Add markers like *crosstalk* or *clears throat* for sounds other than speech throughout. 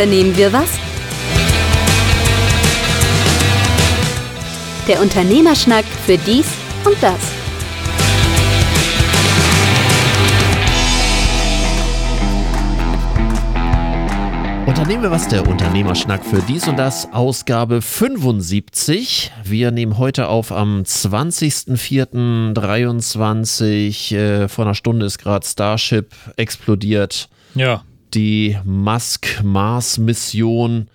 unternehmen wir was? Der Unternehmerschnack für dies und das. Unternehmen wir was, der Unternehmerschnack für dies und das, Ausgabe 75. Wir nehmen heute auf am 20.04.23. Äh, vor einer Stunde ist gerade Starship explodiert. Ja. Die Musk-Mars-Mission.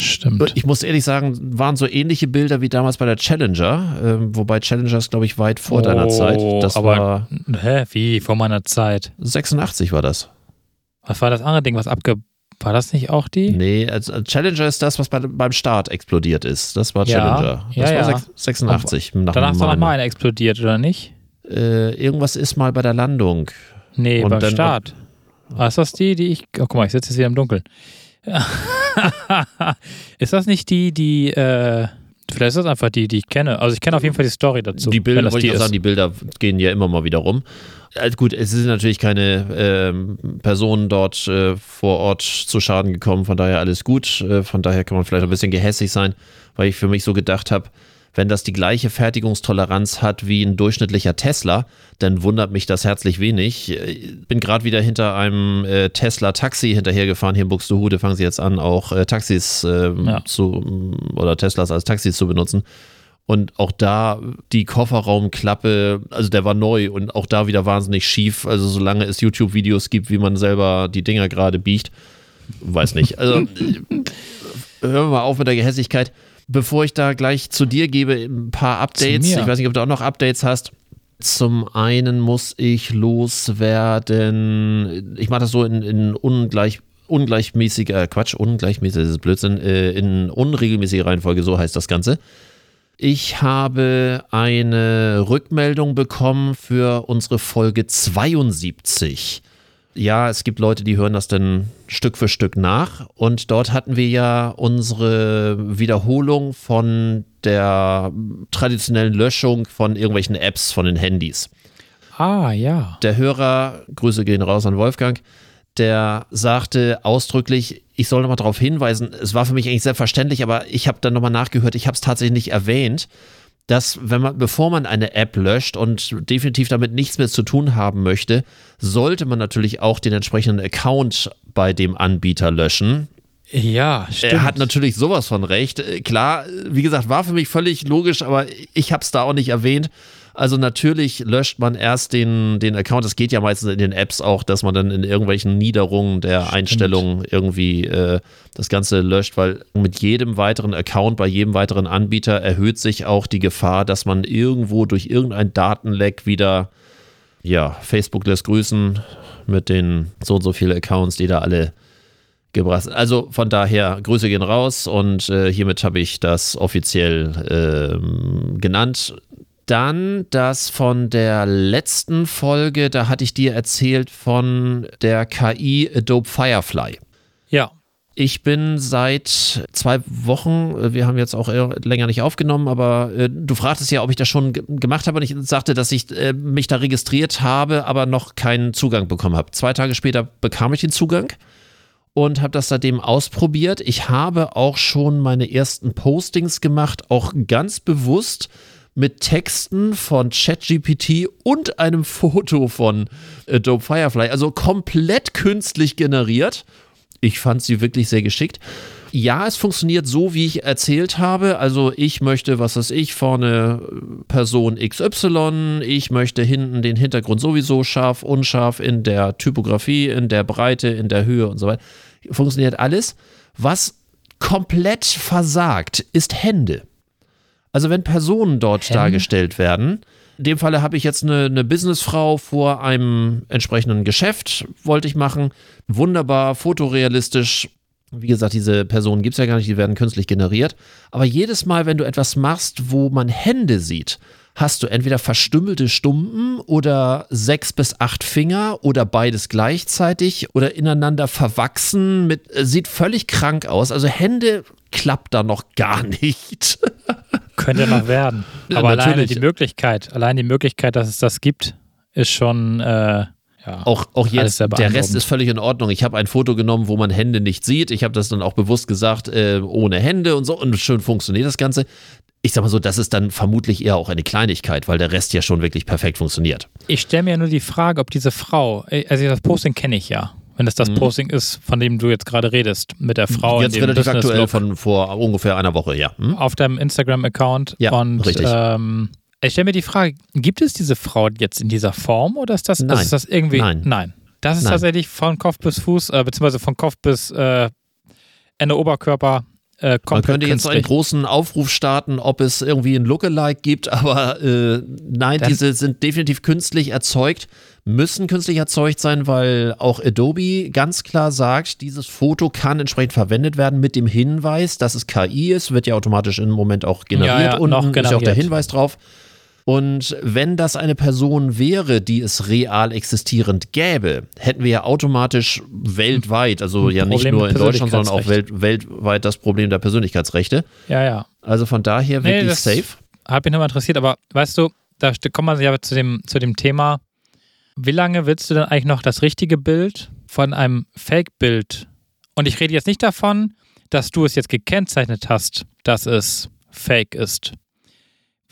Stimmt. Ich muss ehrlich sagen, waren so ähnliche Bilder wie damals bei der Challenger, äh, wobei Challenger ist, glaube ich, weit vor deiner Zeit. Das Oh, aber, war hä, wie, vor meiner Zeit? 86 war das. Was war das andere Ding, was abge... War das nicht auch die? Nee, also Challenger ist das, was bei, beim Start explodiert ist. Das war Ja, Challenger. Das ja, war ja. sech- 86. nach Danach ist doch meinem- noch mal eine explodiert, oder nicht? äh, irgendwas ist mal bei der Landung. Nee, Und beim dann- Start. Ah, ist das die, die ich... Oh, guck mal, ich sitze jetzt wieder im Dunkeln. *laughs* ist das nicht die, die... Äh, vielleicht ist das einfach die, die ich kenne. Also ich kenne auf jeden Fall die Story dazu. die Bilder, wollte ich sagen, die Bilder gehen ja immer mal wieder rum. Also gut, es sind natürlich keine ähm, Personen dort äh, vor Ort zu Schaden gekommen, von daher alles gut. Äh, von daher kann man vielleicht ein bisschen gehässig sein, weil ich für mich so gedacht habe, wenn das die gleiche Fertigungstoleranz hat wie ein durchschnittlicher Tesla, dann wundert mich das herzlich wenig. Ich bin gerade wieder hinter einem äh, Tesla-Taxi hinterhergefahren. Hier in Buxtehude fangen sie jetzt an, auch äh, Taxis äh, Ja. zu oder Teslas als Taxis zu benutzen. Und auch da die Kofferraumklappe, also der war neu und auch da wieder wahnsinnig schief. Also solange es YouTube-Videos gibt, wie man selber die Dinger gerade biegt, weiß nicht. Also *laughs* hören wir mal auf mit der Gehässigkeit. Bevor ich da gleich zu dir gebe, ein paar Updates. Ich weiß nicht, ob du auch noch Updates hast. Zum einen muss ich loswerden, ich mache das so in, in ungleich, ungleichmäßiger, Quatsch, ungleichmäßig, das ist Blödsinn, äh, in unregelmäßiger Reihenfolge, so heißt das Ganze. Ich habe eine Rückmeldung bekommen für unsere Folge 72. Ja, es gibt Leute, die hören das dann Stück für Stück nach. Und dort hatten wir ja unsere Wiederholung von der traditionellen Löschung von irgendwelchen Apps von den Handys. Ah, ja. Der Hörer, Grüße gehen raus an Wolfgang, der sagte ausdrücklich, ich soll nochmal darauf hinweisen, es war für mich eigentlich selbstverständlich, aber ich habe dann nochmal nachgehört, ich habe es tatsächlich nicht erwähnt, dass wenn man, bevor man eine App löscht und definitiv damit nichts mehr zu tun haben möchte, sollte man natürlich auch den entsprechenden Account bei dem Anbieter löschen. Ja, stimmt. Er hat natürlich sowas von recht. Äh, Klar, wie gesagt, war für mich völlig logisch, aber ich habe es da auch nicht erwähnt. Also natürlich löscht man erst den, den Account. Das geht ja meistens in den Apps auch, dass man dann in irgendwelchen Niederungen der Stimmt. Einstellungen irgendwie äh, das Ganze löscht, weil mit jedem weiteren Account bei jedem weiteren Anbieter erhöht sich auch die Gefahr, dass man irgendwo durch irgendein Datenleck wieder, ja, Facebook lässt grüßen mit den so und so viele Accounts, die da alle gebracht. Also von daher, Grüße gehen raus und äh, hiermit habe ich das offiziell ähm, genannt. Dann das von der letzten Folge, da hatte ich dir erzählt von der KI Adobe Firefly. ja. Ich bin seit zwei Wochen, äh, wir haben jetzt auch eher länger nicht aufgenommen, aber äh, du fragtest ja, ob ich das schon ge- gemacht habe und ich sagte, dass ich äh, mich da registriert habe, aber noch keinen Zugang bekommen habe. Zwei Tage später bekam ich den Zugang und habe das seitdem ausprobiert. Ich habe auch schon meine ersten Postings gemacht, auch ganz bewusst mit Texten von ChatGPT und einem Foto von Adobe Firefly, also komplett künstlich generiert. Ich fand sie wirklich sehr geschickt. Ja, es funktioniert so, wie ich erzählt habe. Also ich möchte, was weiß ich, vorne äh, Person XY, ich möchte hinten den Hintergrund sowieso scharf, unscharf in der Typografie, in der Breite, in der Höhe und so weiter. Funktioniert alles. Was komplett versagt, ist Hände. Also wenn Personen dort Hände? dargestellt werden, in dem Falle habe ich jetzt eine, eine Businessfrau vor einem entsprechenden Geschäft, wollte ich machen. Wunderbar, fotorealistisch. Wie gesagt, diese Personen gibt es ja gar nicht, die werden künstlich generiert. Aber jedes Mal, wenn du etwas machst, wo man Hände sieht, hast du entweder verstümmelte Stumpen oder sechs bis acht Finger oder beides gleichzeitig oder ineinander verwachsen. Mit, äh, sieht völlig krank aus. Also Hände klappt da noch gar *laughs* nicht. Könnte noch werden. Ja, Aber alleine natürlich. die Möglichkeit, allein die Möglichkeit, dass es das gibt, ist schon, äh, ja. Auch, auch jetzt, der Rest ist völlig in Ordnung. Ich habe ein Foto genommen, wo man Hände nicht sieht. Ich habe das dann auch bewusst gesagt, äh, ohne Hände und so. Und schön funktioniert das Ganze. Ich sag mal so, das ist dann vermutlich eher auch eine Kleinigkeit, weil der Rest ja schon wirklich perfekt funktioniert. Ich stelle mir nur die Frage, ob diese Frau, äh, also das Posting kenne ich ja. Wenn das das Posting ist, von dem du jetzt gerade redest, mit der Frau Mhm. jetzt in dem relativ Business aktuell Look von vor ungefähr einer Woche, ja. Hm? auf deinem Instagram-Account. Ja, und richtig. Ähm, ich stelle mir die Frage, gibt es diese Frau jetzt in dieser Form oder ist das, Nein. ist das irgendwie? Nein. Das ist Nein. tatsächlich von Kopf bis Fuß, äh, beziehungsweise von Kopf bis äh, Ende Oberkörper äh, Man könnte jetzt einen großen Aufruf starten, ob es irgendwie ein Lookalike gibt, aber äh, nein, Dann- diese sind definitiv künstlich erzeugt, müssen künstlich erzeugt sein, weil auch Adobe ganz klar sagt, dieses Foto kann entsprechend verwendet werden mit dem Hinweis, dass es KI ist, wird ja automatisch im Moment auch generiert Ja, ja, und noch ist ja auch der. Hinweis drauf. Und wenn das eine Person wäre, die es real existierend gäbe, hätten wir ja automatisch weltweit, also ja nicht Problem nur in Deutschland, sondern auch welt, weltweit das Problem der Persönlichkeitsrechte. Ja, ja. Also von daher Nee, wirklich safe. Hat mich nochmal interessiert, aber weißt du, da kommt man ja zu dem, zu dem Thema, wie lange willst du denn eigentlich noch das richtige Bild von einem Fake-Bild? Und ich rede jetzt nicht davon, dass du es jetzt gekennzeichnet hast, dass es Fake ist.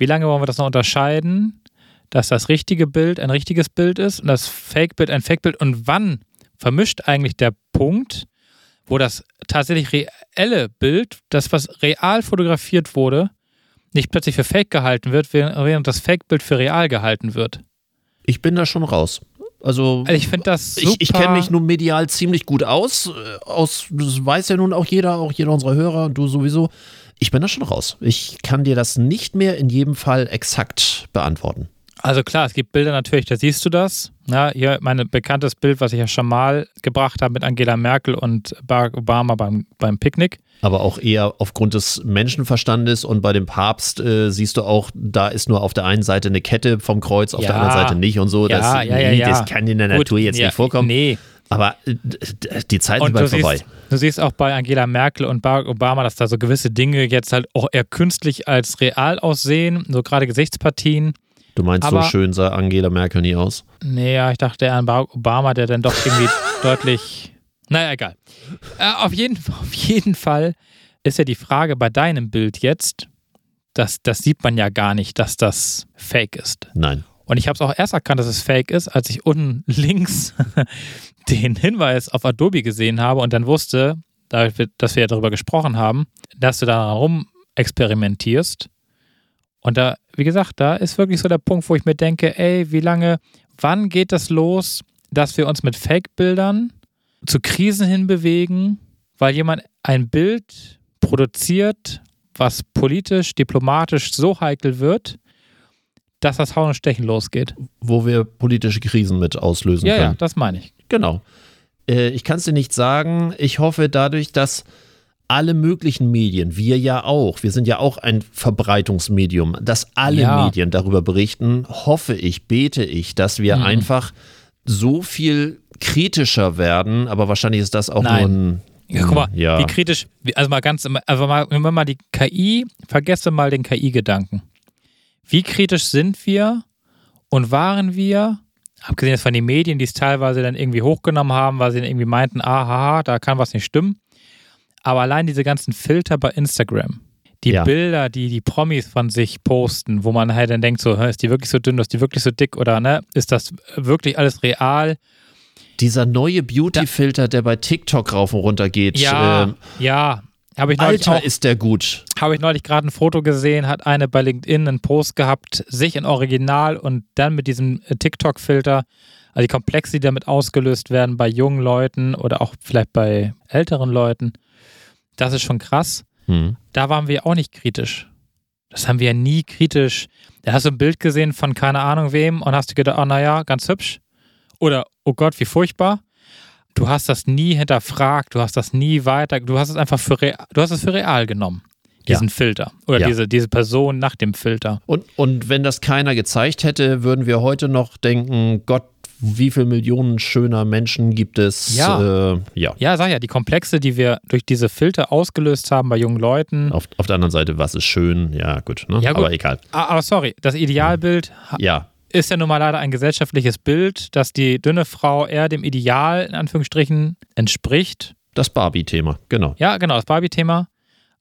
Wie lange wollen wir das noch unterscheiden, dass das richtige Bild ein richtiges Bild ist und das Fake-Bild ein Fake-Bild? Und wann vermischt eigentlich der Punkt, wo das tatsächlich reelle Bild, das was real fotografiert wurde, nicht plötzlich für Fake gehalten wird, während das Fake-Bild für real gehalten wird? Ich bin da schon raus. Also, Also ich finde das super. ich, ich kenne mich nun medial ziemlich gut aus. äh, aus. Das weiß ja nun auch jeder, auch jeder unserer Hörer, du sowieso. Ich bin da schon raus. Ich kann dir das nicht mehr in jedem Fall exakt beantworten. Also klar, es gibt Bilder natürlich, da siehst du das. Ja, hier mein bekanntes Bild, was ich ja schon mal gebracht habe mit Angela Merkel und Barack Obama beim, beim Picknick. Aber auch eher aufgrund des Menschenverstandes und bei dem Papst äh, siehst du auch, da ist nur auf der einen Seite eine Kette vom Kreuz, auf der Ja. anderen Seite nicht und so. Ja, das, ja, nee, das kann in der Gut, Natur jetzt nicht vorkommen. Nee. Aber äh, die Zeiten sind Und du bald vorbei. siehst, du siehst auch bei Angela Merkel und Barack Obama, dass da so gewisse Dinge jetzt halt auch eher künstlich als real aussehen, so gerade Gesichtspartien. Du meinst, aber- so schön sah Angela Merkel nie aus? Nee, ja, ich dachte eher an Barack Obama, der dann doch irgendwie *laughs* deutlich. Naja, egal. Äh, auf, jeden, *laughs* auf jeden Fall ist ja die Frage bei deinem Bild jetzt, das, das sieht man ja gar nicht, dass das fake ist. Nein. Und ich habe es auch erst erkannt, dass es fake ist, als ich unten *laughs* links den Hinweis auf Adobe gesehen habe und dann wusste, dass wir ja darüber gesprochen haben, dass du da rum experimentierst. Und da, wie gesagt, da ist wirklich so der Punkt, wo ich mir denke, ey, wie lange, wann geht das los, dass wir uns mit Fake-Bildern zu Krisen hinbewegen, weil jemand ein Bild produziert, was politisch, diplomatisch so heikel wird, dass das Hauen und Stechen losgeht. Wo wir politische Krisen mit auslösen Ja, ja, können. das meine ich. Genau. Äh, ich kann es dir nicht sagen. Ich hoffe dadurch, dass alle möglichen Medien, wir ja auch, wir sind ja auch ein Verbreitungsmedium, dass alle Ja. Medien darüber berichten, hoffe ich, bete ich, dass wir Mhm. einfach so viel kritischer werden, aber wahrscheinlich ist das auch Nein. nur ein Ja, guck mal, ja. wie kritisch, also mal ganz, also mal, wenn wir mal die KI, vergesse mal den KI-Gedanken. Wie kritisch sind wir und waren wir, abgesehen jetzt von den Medien, die es teilweise dann irgendwie hochgenommen haben, weil sie dann irgendwie meinten, aha, da kann was nicht stimmen. Aber allein diese ganzen Filter bei Instagram, die Ja. Bilder, die die Promis von sich posten, wo man halt dann denkt, so, ist die wirklich so dünn, ist die wirklich so dick oder ne, ist das wirklich alles real? Dieser neue Beauty-Filter, der bei TikTok rauf und runter geht. Ja, ähm, ja. Habe ich neulich Alter, auch ist der gut. habe ich neulich gerade ein Foto gesehen, hat eine bei LinkedIn einen Post gehabt, sich in Original und dann mit diesem äh, TikTok-Filter, also die Komplexe, die damit ausgelöst werden bei jungen Leuten oder auch vielleicht bei älteren Leuten. Das ist schon krass. Hm. Da waren wir auch nicht kritisch. Das haben wir ja nie kritisch. Da hast du ein Bild gesehen von keine Ahnung wem und hast du gedacht, oh naja, ganz hübsch. Oder, oh Gott, wie furchtbar. Du hast das nie hinterfragt, du hast das nie weiter, du hast es einfach für real, du hast es für real genommen, diesen Filter. Oder Ja. diese, diese Person nach dem Filter. Und, und wenn das keiner gezeigt hätte, würden wir heute noch denken, Gott, wie viele Millionen schöner Menschen gibt es? Ja. Äh, ja. Ja, sag ja, die Komplexe, die wir durch diese Filter ausgelöst haben bei jungen Leuten. Auf, auf der anderen Seite, was ist schön? Ja, gut, ne? Ja, gut. aber egal. Ah, Aber sorry, das Idealbild, Ja, ist ja nun mal leider ein gesellschaftliches Bild, dass die dünne Frau eher dem Ideal in Anführungsstrichen entspricht. Das Barbie-Thema, genau. Ja, genau, das Barbie-Thema.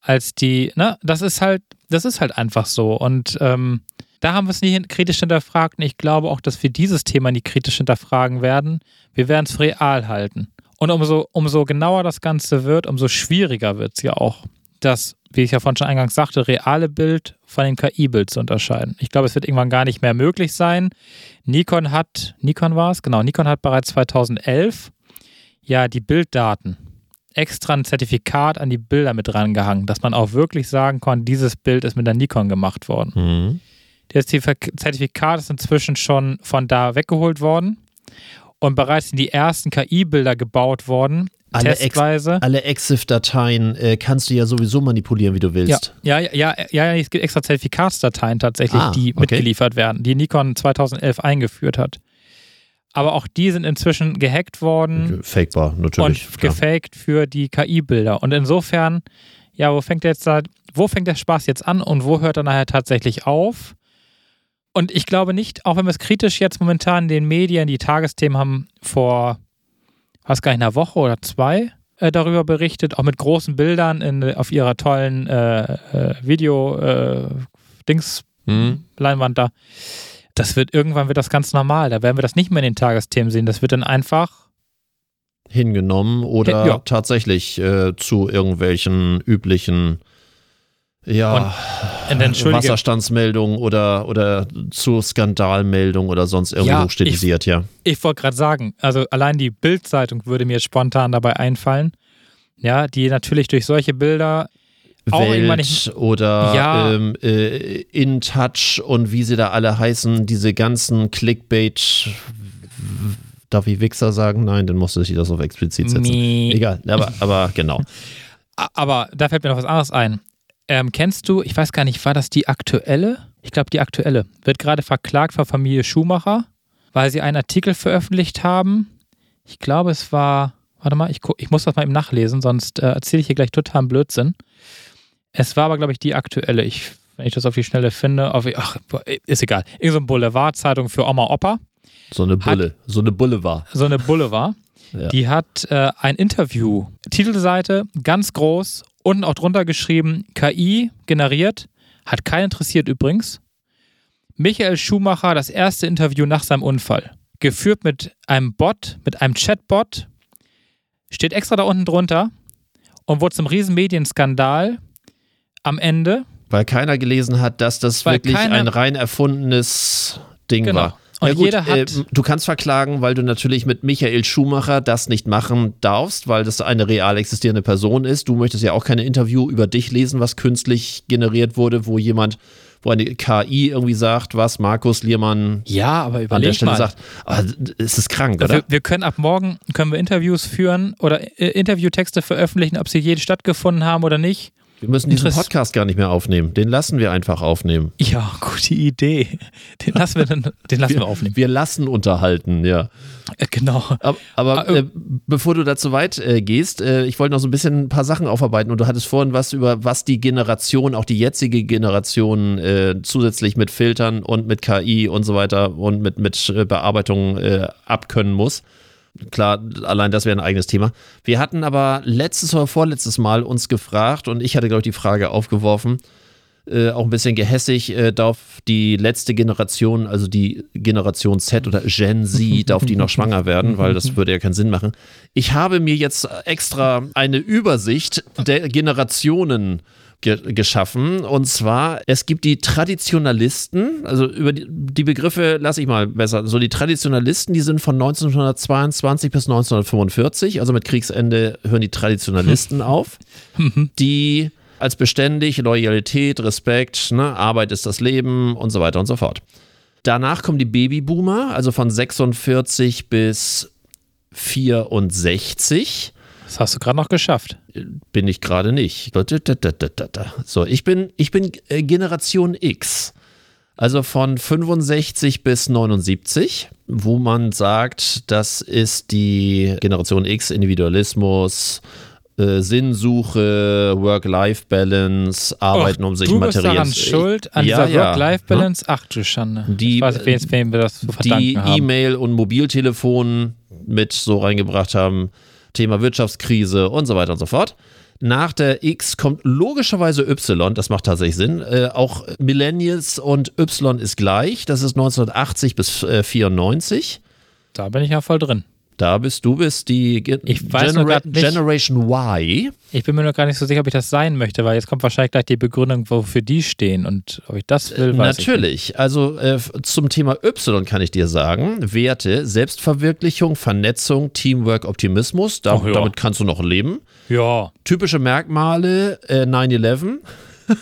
Als die, ne, das ist halt, das ist halt einfach so. Und ähm, da haben wir es nie kritisch hinterfragt. Und ich glaube auch, dass wir dieses Thema nie kritisch hinterfragen werden. Wir werden es real halten. Und umso, umso genauer das Ganze wird, umso schwieriger wird es ja auch, das, wie ich ja vorhin schon eingangs sagte, reale Bild von dem KI-Bild zu unterscheiden. Ich glaube, es wird irgendwann gar nicht mehr möglich sein. Nikon hat, Nikon war es, genau, Nikon hat bereits 2011 ja die Bilddaten extra ein Zertifikat an die Bilder mit rangehangen, dass man auch wirklich sagen kann, dieses Bild ist mit der Nikon gemacht worden. Mhm. Das Zertifikat ist inzwischen schon von da weggeholt worden und bereits sind die ersten KI-Bilder gebaut worden. Alle, testweise. Ex, alle EXIF-Dateien äh, kannst du ja sowieso manipulieren, wie du willst. Ja, ja, ja, ja, ja es gibt extra Zertifikatsdateien tatsächlich, Ah, die okay. mitgeliefert werden, die Nikon 2011 eingeführt hat. Aber auch die sind inzwischen gehackt worden Fakebar, natürlich. und klar. gefaked für die KI-Bilder. Und insofern, ja, wo fängt jetzt da, wo fängt der Spaß jetzt an und wo hört er nachher tatsächlich auf? Und ich glaube nicht, auch wenn wir es kritisch jetzt momentan den Medien, die Tagesthemen haben vor, was gar nicht, einer Woche oder zwei äh, darüber berichtet, auch mit großen Bildern in, auf ihrer tollen äh, äh, Video-Dings-Leinwand Mhm. da. Das wird irgendwann wird das ganz normal. Da werden wir das nicht mehr in den Tagesthemen sehen. Das wird dann einfach Hingenommen oder Ja. tatsächlich äh, zu irgendwelchen üblichen ja, Und entschuldige- Wasserstandsmeldungen oder, oder zu Skandalmeldungen oder sonst irgendwie Ja, hochstilisiert, ja. Ich wollte gerade sagen, also allein die Bild-Zeitung würde mir spontan dabei einfallen. Ja, die natürlich durch solche Bilder auch irgendwann nicht. Welt oder Ja. ähm, äh, In Touch und wie sie da alle heißen, diese ganzen Clickbait. Darf ich Wichser sagen? Nein, dann musste ich das auf explizit setzen. Mie. Egal, aber, aber genau. *laughs* Aber da fällt mir noch was anderes ein. Ähm, kennst du, ich weiß gar nicht, war das die aktuelle? Ich glaube, die aktuelle. Wird gerade verklagt von Familie Schumacher, weil sie einen Artikel veröffentlicht haben. Ich glaube, es war, warte mal, ich, ich muss das mal eben nachlesen, sonst äh, erzähle ich hier gleich totalen Blödsinn. Es war aber, glaube ich, die aktuelle. Ich, wenn ich das auf die Schnelle finde, auf, ach, ist egal. Irgend so eine Boulevardzeitung für Oma Opa. So eine Bulle, so eine Bulle war. so eine Bulle war. Ja. Die hat äh, ein Interview, Titelseite, ganz groß, unten auch drunter geschrieben, KI generiert, hat keinen interessiert übrigens. Michael Schumacher, das erste Interview nach seinem Unfall. Geführt mit einem Bot, mit einem Chatbot, steht extra da unten drunter und wurde zum riesen Medienskandal am Ende. Weil keiner gelesen hat, dass das Weil wirklich keiner- ein rein erfundenes Ding Genau. war. Und ja gut, jeder hat- äh, du kannst verklagen, weil du natürlich mit Michael Schumacher das nicht machen darfst, weil das eine real existierende Person ist. Du möchtest ja auch keine Interview über dich lesen, was künstlich generiert wurde, wo jemand, wo eine KI irgendwie sagt, was Markus Liermann Ja, aber an der Stelle sagt. Ah, es ist krank, oder? Wir, wir können ab morgen können wir Interviews führen oder äh, Interviewtexte veröffentlichen, ob sie je stattgefunden haben oder nicht. Wir müssen diesen Podcast gar nicht mehr aufnehmen. Den lassen wir einfach aufnehmen. Ja, gute Idee. Den lassen wir dann, den lassen wir, aufnehmen. Wir lassen unterhalten, ja. Äh, genau. Aber, aber Ah, äh, bevor du da zu weit äh, gehst, äh, ich wollte noch so ein bisschen ein paar Sachen aufarbeiten und du hattest vorhin was über, was die Generation, auch die jetzige Generation äh, zusätzlich mit Filtern und mit KI und so weiter und mit, mit äh, Bearbeitung äh, abkönnen muss. Klar, allein das wäre ein eigenes Thema. Wir hatten aber letztes oder vorletztes Mal uns gefragt und ich hatte, glaube ich, die Frage aufgeworfen, äh, auch ein bisschen gehässig, äh, darf die letzte Generation, also die Generation Z oder Gen Z, darf die noch *laughs* schwanger werden, weil das würde ja keinen Sinn machen. Ich habe mir jetzt extra eine Übersicht der Generationen ge geschaffen. Und zwar, es gibt die Traditionalisten, also über die, die Begriffe lasse ich mal besser. So die Traditionalisten, die sind von 1922 bis 1945, also mit Kriegsende hören die Traditionalisten *laughs* auf, die als beständig, Loyalität, Respekt, ne, Arbeit ist das Leben und so weiter und so fort. Danach kommen die Babyboomer, also von 46 bis 64 Das hast du gerade noch geschafft. bin ich gerade nicht. So, ich bin, ich bin äh, Generation X. Also von 65 bis 79, wo man sagt, das ist die Generation X, Individualismus, Äh, Sinnsuche, Work-Life-Balance, Arbeiten, um sich du bist materiell daran schuld, an Ja, dieser ja. Work-Life-Balance? Ach du Schande. Die- ich weiß nicht, wem- wir das zu verdanken die haben. E-Mail- und Mobiltelefon mit so reingebracht haben, Thema Wirtschaftskrise und so weiter und so fort. Nach der X kommt logischerweise Y, das macht tatsächlich Sinn. Äh, auch Millennials und Y ist gleich, das ist 1980 bis äh, 94. Da bin ich ja voll drin. Da bist du bist die Ge nicht- Generation Y. Ich bin mir nur gar nicht so sicher, ob ich das sein möchte, weil jetzt kommt wahrscheinlich gleich die Begründung, wofür die stehen. Und ob ich das will, weiß Natürlich. Also äh, zum Thema Y kann ich dir sagen, Werte, Selbstverwirklichung, Vernetzung, Teamwork, Optimismus, da, Ach ja. damit kannst du noch leben. Ja. Typische Merkmale, äh, 9-11, *laughs*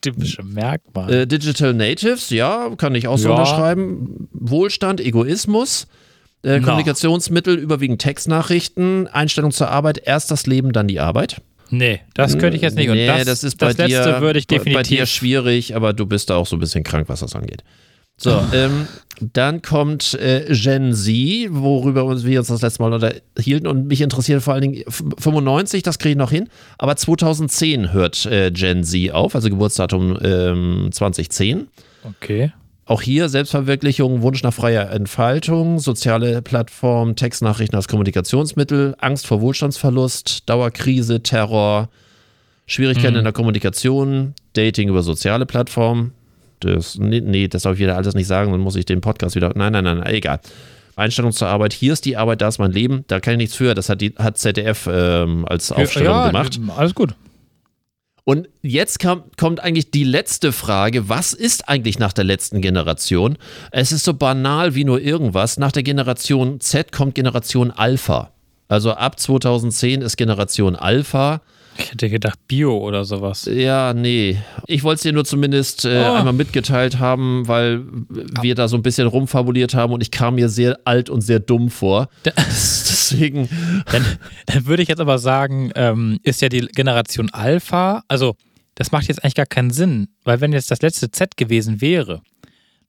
Typische Merkmal. äh, Digital Natives, ja, kann ich auch so Ja. unterschreiben. Wohlstand, Egoismus, äh. Kommunikationsmittel, überwiegend Textnachrichten, Einstellung zur Arbeit, erst das Leben, dann die Arbeit. nee, das könnte ich jetzt nicht. Und nee, das, das ist bei letzte dir, würde ich bei- bei dir definitiv. schwierig, aber du bist da auch so ein bisschen krank, was das angeht. So, *laughs* ähm, dann kommt äh, Gen Z, worüber wir uns das letzte Mal unterhielten und mich interessiert vor allen Dingen f- 95, das kriege ich noch hin, aber 2010 hört äh, Gen Z auf, also Geburtsdatum ähm, 2010. Okay. Auch hier Selbstverwirklichung, Wunsch nach freier Entfaltung, soziale Plattform, Textnachrichten als Kommunikationsmittel, Angst vor Wohlstandsverlust, Dauerkrise, Terror, Schwierigkeiten in der Kommunikation, Dating über soziale Plattformen. Das, nee, nee, das darf ich wieder alles nicht sagen, dann muss ich den Podcast wieder. Nein, nein, nein, nein, egal. Einstellung zur Arbeit, hier ist die Arbeit, da ist mein Leben, da kann ich nichts für. Das hat, die, hat ZDF ähm, als Aufstellung ja, gemacht. Alles gut. Und jetzt kam, kommt eigentlich die letzte Frage, was ist eigentlich nach der letzten Generation? Es ist so banal wie nur irgendwas. Nach der Generation Z kommt Generation Alpha. Also ab 2010 ist Generation Alpha. Ich hätte gedacht Bio oder sowas. Ja, nee. Ich wollte es dir nur zumindest äh, Oh. einmal mitgeteilt haben, weil wir da so ein bisschen rumfabuliert haben und ich kam mir sehr alt und sehr dumm vor. *laughs* Deswegen, Dann, dann würde ich jetzt aber sagen, ähm, ist ja die Generation Alpha, also das macht jetzt eigentlich gar keinen Sinn, weil wenn jetzt das letzte Z gewesen wäre,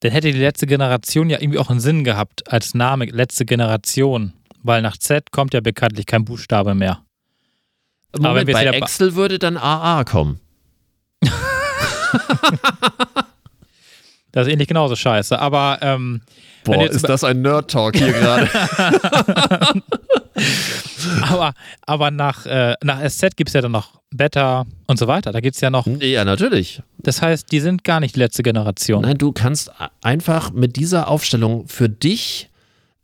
dann hätte die letzte Generation ja irgendwie auch einen Sinn gehabt als Name, letzte Generation, weil nach Z kommt ja bekanntlich kein Buchstabe mehr. Moment, wenn wir bei Excel würde dann AA kommen. Das ist ähnlich genauso scheiße, aber ähm, Boah, ist das ein Nerd-Talk hier gerade. *laughs* aber, aber nach, äh, nach SZ gibt es ja dann noch Beta und so weiter. Da gibt es ja noch, ja, natürlich. das heißt, die sind gar nicht die letzte Generation. Nein, du kannst einfach mit dieser Aufstellung für dich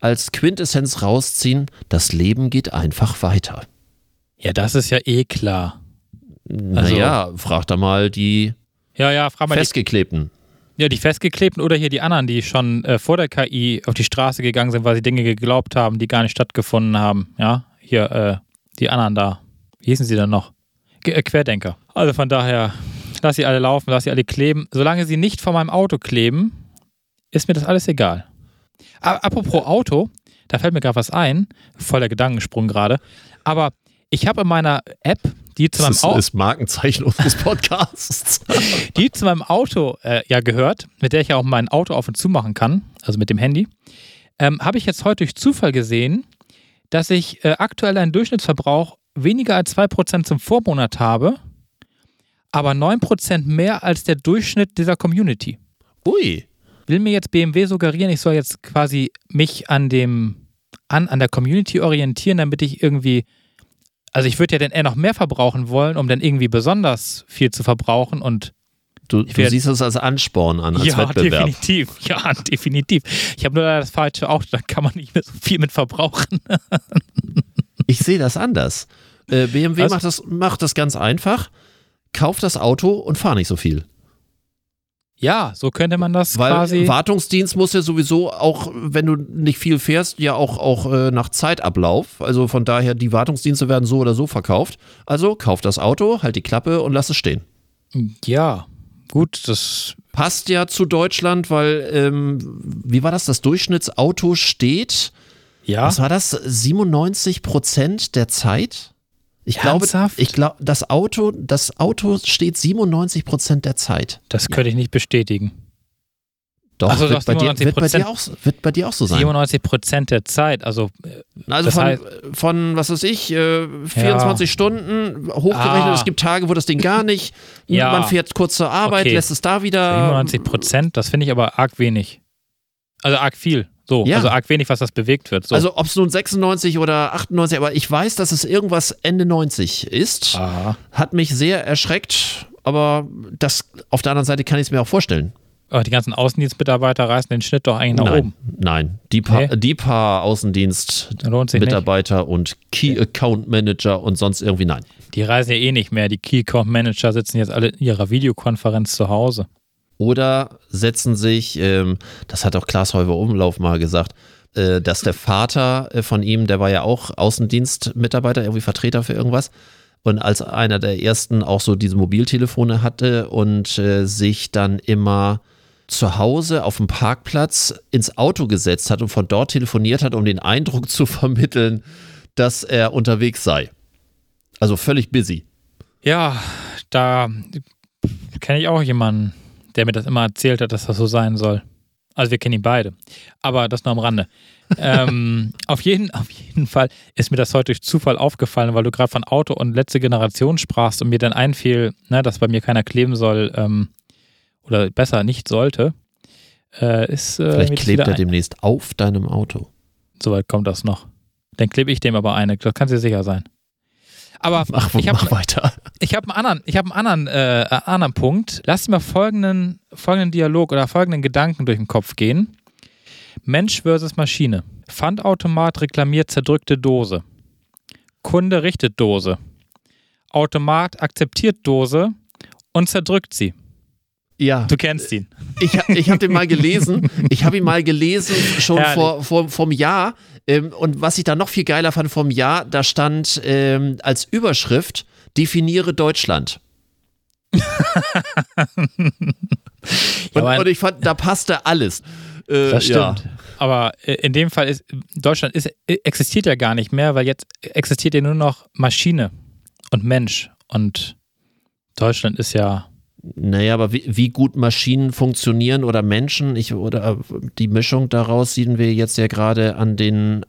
als Quintessenz rausziehen, das Leben geht einfach weiter. Ja, das ist ja eh klar. naja, frag da mal die Ja, ja, frag mal die, Festgeklebten. ja, die Festgeklebten oder hier die anderen, die schon äh, vor der KI auf die Straße gegangen sind, weil sie Dinge geglaubt haben, die gar nicht stattgefunden haben. Ja, hier, äh, die anderen da. Wie hießen sie denn noch? Ge äh, Querdenker. Also von daher, lass sie alle laufen, lass sie alle kleben. Solange sie nicht vor meinem Auto kleben, ist mir das alles egal. A apropos Auto, da fällt mir gerade was ein. Voller Gedankensprung gerade. Aber ich habe in meiner App, die zu meinem Das Auto. ist Markenzeichen unseres Podcasts. *laughs* die zu meinem Auto äh, ja gehört, mit der ich ja auch mein Auto auf und zu machen kann, also mit dem Handy, ähm, habe ich jetzt heute durch Zufall gesehen, dass ich äh, aktuell einen Durchschnittsverbrauch weniger als 2% zum Vormonat habe, aber 9% mehr als der Durchschnitt dieser Community. Ui. Will mir jetzt BMW suggerieren, ich soll jetzt quasi mich an dem, an, an der Community orientieren, damit ich irgendwie, also ich würde ja dann eher noch mehr verbrauchen wollen, um dann irgendwie besonders viel zu verbrauchen und Du, du siehst es als Ansporn an, als ja, Wettbewerb. definitiv. *laughs* Ja, definitiv. Ich habe nur das falsche Auto, da kann man nicht mehr so viel mit verbrauchen. *laughs* Ich sehe das anders. Äh, BMW Was? macht das, macht das ganz einfach. Kauf das Auto und fahr nicht so viel. Ja, so könnte man das Weil quasi. Wartungsdienst muss ja sowieso auch, wenn du nicht viel fährst, ja auch, auch äh, nach Zeitablauf. Also von daher, die Wartungsdienste werden so oder so verkauft. Also kauf das Auto, halt die Klappe und lass es stehen. Ja, gut, das. Passt ja zu Deutschland, weil, ähm, wie war das? Das Durchschnittsauto steht, Ja, was war das? 97 Prozent der Zeit? Ich glaube, ich glaube, das Auto, das Auto steht 97 Prozent der Zeit. das könnte ich nicht bestätigen. Doch, Ach so, wird, bei dir, wird, bei 97%. dir auch, wird bei dir auch so sein. 97 Prozent der Zeit. Also Also von, heißt- von, was weiß ich, äh, 24 Stunden hochgerechnet. Ah. Es gibt Tage, wo das Ding gar nicht. *laughs* Ja. Man fährt kurz zur Arbeit, Okay. lässt es da wieder. 97 Prozent, das finde ich aber arg wenig. Also arg viel. So, Ja. also arg wenig, was das bewegt wird. So. Also ob es nun 96 oder 98, aber ich weiß, dass es irgendwas Ende 90 ist. ah. Hat mich sehr erschreckt, aber das auf der anderen Seite kann ich es mir auch vorstellen. Aber die ganzen Außendienstmitarbeiter reißen den Schnitt doch eigentlich nach nein, oben. nein. Die paar, Nee. die paar Außendienst Lohnt sich nicht. Mitarbeiter und Key Account Manager und sonst irgendwie nein. Die reisen ja eh nicht mehr. Die Key Account Manager sitzen jetzt alle in ihrer Videokonferenz zu Hause. Oder setzen sich, ähm, das hat auch Klaas Häufer Umlauf mal gesagt, äh, dass der Vater äh, von ihm, der war ja auch Außendienstmitarbeiter, irgendwie Vertreter für irgendwas. Und als einer der ersten auch so diese Mobiltelefone hatte und äh, sich dann immer zu Hause auf dem Parkplatz ins Auto gesetzt hat und von dort telefoniert hat, um den Eindruck zu vermitteln, dass er unterwegs sei. Also völlig busy. Ja, da kenne ich auch jemanden, der mir das immer erzählt hat, dass das so sein soll. Also wir kennen ihn beide. Aber das nur am Rande. *laughs* ähm, auf, jeden, auf jeden Fall ist mir das heute durch Zufall aufgefallen, weil du gerade von Auto und letzte Generation sprachst und mir dann einfiel, ne, dass bei mir keiner kleben soll ähm, oder besser nicht sollte. Äh, ist, äh, Vielleicht klebt er ein- demnächst auf deinem Auto. Soweit kommt das noch. Dann klebe ich dem aber eine, das kann dir sicher sein. Aber Mach, ich habe mach weiter. ich habe einen anderen, ich habe einen anderen, äh, anderen Punkt. Lass dir mal folgenden, folgenden Dialog oder folgenden Gedanken durch den Kopf gehen. Mensch versus Maschine. Pfandautomat reklamiert zerdrückte Dose. Kunde richtet Dose. Automat akzeptiert Dose und zerdrückt sie. Ja, Du kennst ihn. ich, ich habe den mal gelesen. *laughs* Ich habe ihn mal gelesen schon Herrlich. vor, vor vom Jahr. Ähm, und was ich da noch viel geiler fand vom Jahr, da stand ähm, als Überschrift: Definiere Deutschland. *laughs* und, und ich fand, da passte alles. Äh, Das ja. stimmt. Aber äh, in dem Fall ist Deutschland ist, äh, existiert ja gar nicht mehr, weil jetzt existiert ja nur noch Maschine und Mensch. Und Deutschland ist ja Naja, aber wie, wie gut Maschinen funktionieren oder Menschen, ich, oder die Mischung daraus sehen wir jetzt ja gerade an den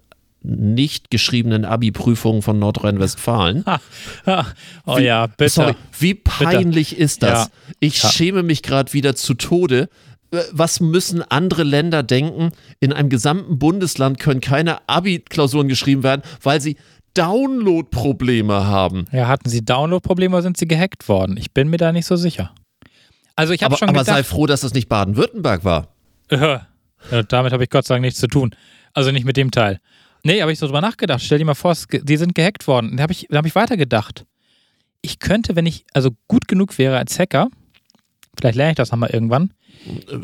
nicht geschriebenen Abi-Prüfungen von Nordrhein-Westfalen. oh Wie- ja, bitte. Sorry, wie peinlich ist das? Ja. Ich Ja. schäme mich gerade wieder zu Tode. Äh, Was müssen andere Länder denken? In einem gesamten Bundesland können keine Abi-Klausuren geschrieben werden, weil sie Download-Probleme haben. Ja, hatten sie Download-Probleme oder sind sie gehackt worden? Ich bin mir da nicht so sicher. Also ich habe Aber, schon aber sei froh, dass das nicht Baden-Württemberg war. äh, ja, damit habe ich Gott sei Dank nichts zu tun. Also nicht mit dem Teil. Nee, habe ich so drüber nachgedacht. Stell dir mal vor, die sind gehackt worden. Da habe ich, da hab ich weitergedacht. Ich könnte, wenn ich also gut genug wäre als Hacker, vielleicht lerne ich das nochmal irgendwann,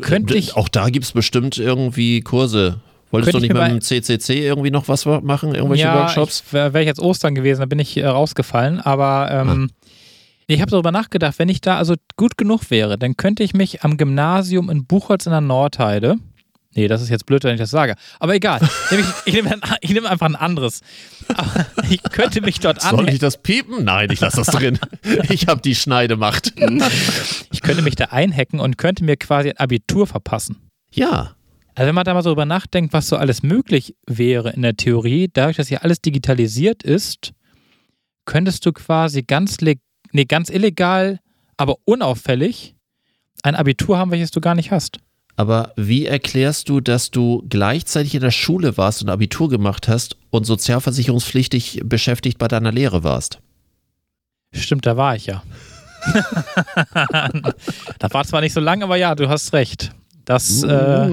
könnte ich, Auch da gibt es bestimmt irgendwie Kurse. Wolltest du ich nicht mit dem CCC irgendwie noch was machen? Irgendwelche ja, Workshops? wäre wär ich jetzt Ostern gewesen, da bin ich äh, rausgefallen. Aber ähm, ich habe darüber nachgedacht, wenn ich da also gut genug wäre, dann könnte ich mich am Gymnasium in Buchholz in der Nordheide. Nee, das ist jetzt blöd, wenn ich das sage. Aber egal. *laughs* Nehm ich nehme nehme einfach ein anderes. Aber *laughs* ich könnte mich dort Soll anhängen. ich das piepen? Nein, ich lasse das drin. *laughs* Ich habe die Schneidemacht. Ich könnte mich da einhacken und könnte mir quasi ein Abitur verpassen. Ja. Also wenn man da mal so drüber nachdenkt, was so alles möglich wäre in der Theorie, dadurch, dass hier alles digitalisiert ist, könntest du quasi ganz, leg nee, ganz illegal, aber unauffällig ein Abitur haben, welches du gar nicht hast. Aber wie erklärst du, dass du gleichzeitig in der Schule warst und Abitur gemacht hast und sozialversicherungspflichtig beschäftigt bei deiner Lehre warst? Stimmt, da war ich ja. *laughs* da war zwar nicht so lang, aber ja, du hast recht. Das, äh,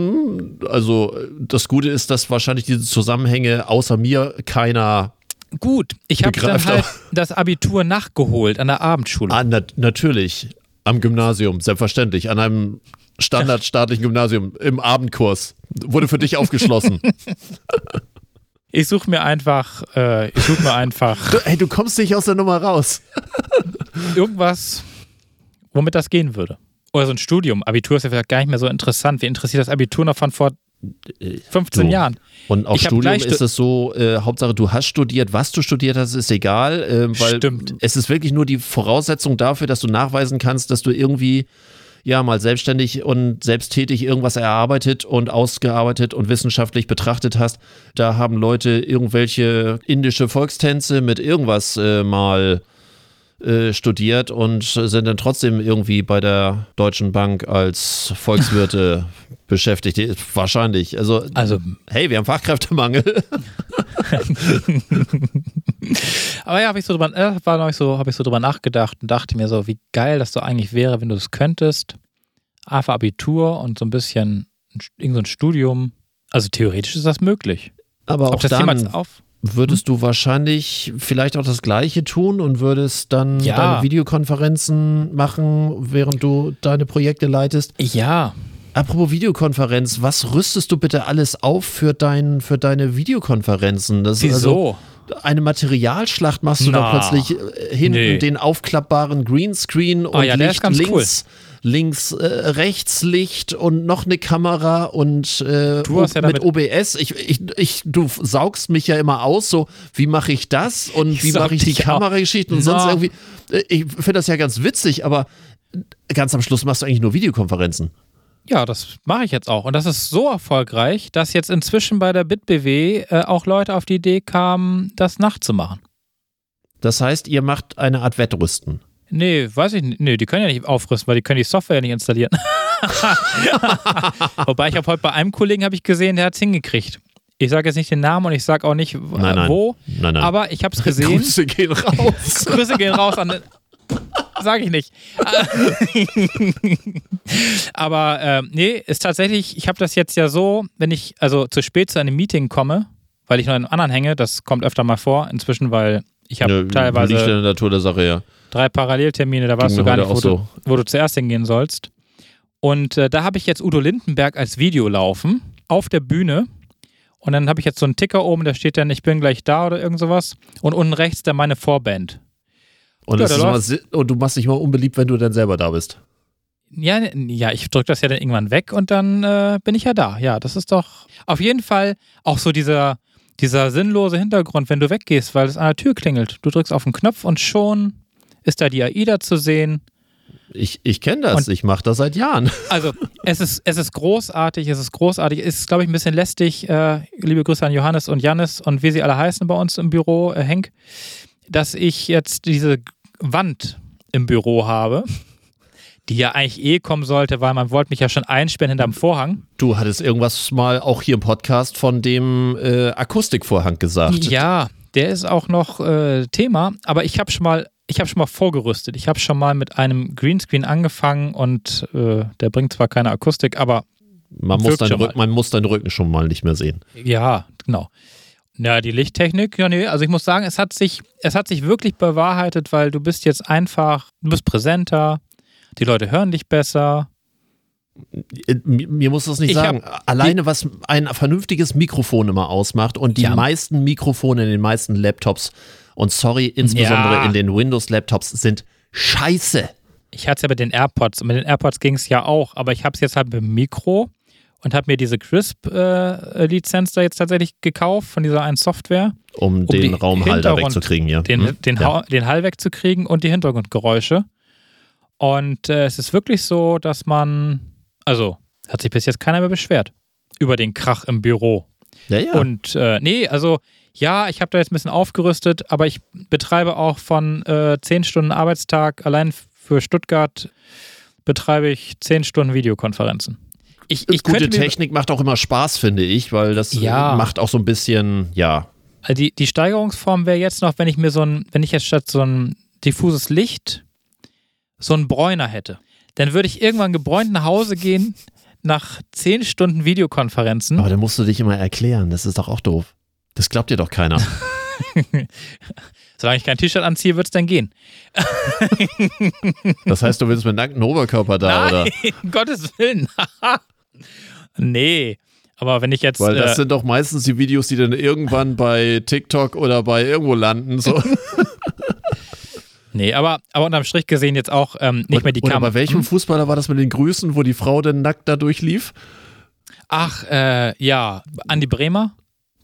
Also das Gute ist, dass wahrscheinlich diese Zusammenhänge außer mir keiner gut, ich habe dann halt auch. das Abitur nachgeholt an der Abendschule. Ah, nat natürlich. Am Gymnasium, selbstverständlich. An einem standardstaatlichen Gymnasium im Abendkurs. Wurde für dich *laughs* aufgeschlossen. Ich suche mir einfach, äh, ich suche mir einfach du, ey, du kommst nicht aus der Nummer raus. *laughs* irgendwas, womit das gehen würde. Oder so ein Studium. Abitur ist ja vielleicht gar nicht mehr so interessant. Wie interessiert das Abitur noch von vor 15 Du. Jahren? Und auf Ich Studium ist es so, äh, Hauptsache du hast studiert, was du studiert hast, ist egal, äh, weil Stimmt. es ist wirklich nur die Voraussetzung dafür, dass du nachweisen kannst, dass du irgendwie ja mal selbstständig und selbsttätig irgendwas erarbeitet und ausgearbeitet und wissenschaftlich betrachtet hast. Da haben Leute irgendwelche indische Volkstänze mit irgendwas äh, mal äh, studiert und sind dann trotzdem irgendwie bei der Deutschen Bank als Volkswirte *laughs* beschäftigt. Wahrscheinlich. Also, Also, hey, wir haben Fachkräftemangel. *laughs* aber ja, habe ich so drüber, äh, war noch so, habe ich so drüber nachgedacht und dachte mir so, wie geil das so eigentlich wäre, wenn du es könntest. Einfach Abitur und so ein bisschen ein, irgend so ein Studium. Also theoretisch ist das möglich. Aber auch Ob das dann jemals auf. Würdest du wahrscheinlich vielleicht auch das Gleiche tun und würdest dann Ja. deine Videokonferenzen machen, während du deine Projekte leitest. Ja, Apropos Videokonferenz, was rüstest du bitte alles auf für, dein, für deine Videokonferenzen? Das ist wieso? Also eine Materialschlacht machst du da Na, plötzlich äh, hinten nee. den aufklappbaren Greenscreen und Ah ja, Licht ganz cool. Links, äh, rechts Licht und noch eine Kamera und äh, Du hast ja mit OBS. Ich, ich, ich, du saugst mich ja immer aus, so wie mache ich das und Ich wie mache ich die. Kamerageschichten und sonst irgendwie. Äh, Ich finde das ja ganz witzig, aber ganz am Schluss machst du eigentlich nur Videokonferenzen. Ja, das mache ich jetzt auch. Und das ist so erfolgreich, dass jetzt inzwischen bei der BitBW äh, auch Leute auf die Idee kamen, das nachzumachen. Das heißt, ihr macht eine Art Wettrüsten. Nee, weiß ich nicht. Nee, die können ja nicht aufrüsten, weil die können die Software nicht installieren. *laughs* Wobei ich habe heute bei einem Kollegen habe ich gesehen, der hat es hingekriegt. Ich sage jetzt nicht den Namen und ich sage auch nicht äh, Nein, nein. wo, Nein, nein. aber ich habe es gesehen. Grüße gehen raus. *laughs* Grüße gehen raus an. Sag ich nicht. *laughs* Aber ähm, nee, ist tatsächlich, ich habe das jetzt ja so, wenn ich also zu spät zu einem Meeting komme, weil ich noch in einem anderen hänge, das kommt öfter mal vor, inzwischen, weil ich habe Ja, Liegt in teilweise der Natur der Sache, ja. Drei Paralleltermine, da weißt Ging du gar nicht, wo, auch du, wo du zuerst hingehen sollst. Und äh, da habe ich jetzt Udo Lindenberg als Video laufen auf der Bühne. Und dann habe ich jetzt so einen Ticker oben, da steht dann, ich bin gleich da oder irgend sowas. Und unten rechts dann meine Vorband. Und, Ja, immer, und du machst dich mal unbeliebt, wenn du dann selber da bist. Ja, ja, ich drücke das ja dann irgendwann weg und dann äh, bin ich ja da. Ja, das ist doch auf jeden Fall auch so dieser, dieser sinnlose Hintergrund, wenn du weggehst, weil es an der Tür klingelt. Du drückst auf den Knopf und schon ist da die AIDA zu sehen. Ich, ich kenne das, Und- ich mache das seit Jahren. *laughs* Also es ist, es ist großartig, es ist großartig. Es ist, glaube ich, ein bisschen lästig. Äh, liebe Grüße an Johannes und Jannis und wie sie alle heißen bei uns im Büro, äh, Henk, dass ich jetzt diese Wand im Büro habe, die ja eigentlich eh kommen sollte, weil man wollte mich ja schon einsperren hinterm Vorhang. Du hattest irgendwas mal auch hier im Podcast von dem äh, Akustikvorhang gesagt. Ja, der ist auch noch äh, Thema, aber ich habe schon mal, ich habe schon mal vorgerüstet. Ich habe schon mal mit einem Greenscreen angefangen und äh, der bringt zwar keine Akustik, aber Man muss, deinen. Rücken, man muss deinen Rücken schon mal nicht mehr sehen. ja, genau. Ja, die Lichttechnik, ja, nee, also ich muss sagen, es hat sich, es hat sich wirklich bewahrheitet, weil du bist jetzt einfach, du bist präsenter, die Leute hören dich besser. Äh, Mir, mir muss das nicht Ich sagen. Alleine, was ein vernünftiges Mikrofon immer ausmacht und die Ja. meisten Mikrofone in den meisten Laptops und sorry, insbesondere Ja. in den Windows-Laptops sind scheiße. Ich hatte es ja mit den AirPods und mit den AirPods ging es ja auch, aber ich habe es jetzt halt mit dem Mikro und habe mir diese Crisp-Lizenz da jetzt tatsächlich gekauft von dieser einen Software. Um, die den Raumhalter wegzukriegen, ja. den, Hm? den, ja. Den Hall wegzukriegen und die Hintergrundgeräusche. Und äh, es ist wirklich so, dass man, also hat sich bis jetzt keiner mehr beschwert über den Krach im Büro. Ja, ja. Und äh, nee, also ja, ich habe da jetzt ein bisschen aufgerüstet, aber ich betreibe auch von äh, 10 Stunden Arbeitstag, allein für Stuttgart betreibe ich 10 Stunden Videokonferenzen. Ich, ich Gute Technik macht auch immer Spaß, finde ich, weil das äh, Ja. macht auch so ein bisschen, ja, Also die, die Steigerungsform wäre jetzt noch, wenn ich mir so ein, wenn ich jetzt statt so ein diffuses Licht so einen Bräuner hätte. Dann würde ich irgendwann gebräunt nach Hause gehen nach zehn Stunden Videokonferenzen. aber dann musst du dich immer erklären, das ist doch auch doof. Das glaubt dir doch keiner. *laughs* Solange ich kein T-Shirt anziehe, wird es dann gehen. *laughs* Das heißt, du willst mit nacktem Oberkörper da, oder? Nein, um Gottes Willen. nee. Aber wenn ich jetzt. Weil das äh, sind doch meistens die Videos, die dann irgendwann bei TikTok oder bei irgendwo landen. So. *laughs* nee, aber, aber unterm Strich gesehen jetzt auch ähm, nicht mehr die Oder Kamera. bei welchem Fußballer war das mit den Grüßen, wo die Frau dann nackt da durchlief? Ach, äh, ja. Andi Bremer?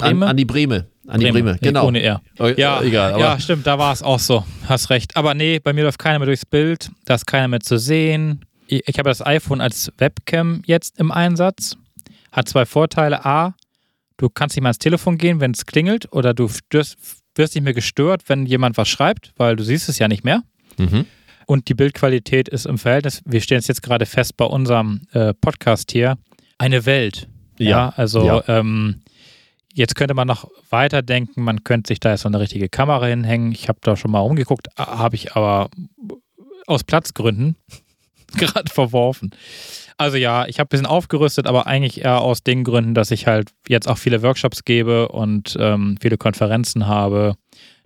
An, Breme? an die Breme. An die Breme, genau. Ohne R. Oh, Ja, egal. Aber ja, stimmt, da war es auch so. Hast recht. Aber nee, bei mir läuft keiner mehr durchs Bild, da ist keiner mehr zu sehen. ich, habe das iPhone als Webcam jetzt im Einsatz. Hat zwei Vorteile. A, du kannst nicht mal ans Telefon gehen, wenn es klingelt, oder du störst, wirst nicht mehr gestört, wenn jemand was schreibt, weil du siehst es ja nicht mehr. Mhm. Und die Bildqualität ist im Verhältnis, wir stellen es jetzt gerade fest bei unserem äh, Podcast hier, eine Welt. Ja, Ja, also ja. Ähm, jetzt könnte man noch weiterdenken, man könnte sich da jetzt so eine richtige Kamera hinhängen. Ich habe da schon mal rumgeguckt, habe ich aber aus Platzgründen *laughs* gerade verworfen. Also ja, ich habe ein bisschen aufgerüstet, aber eigentlich eher aus den Gründen, dass ich halt jetzt auch viele Workshops gebe und ähm, viele Konferenzen habe,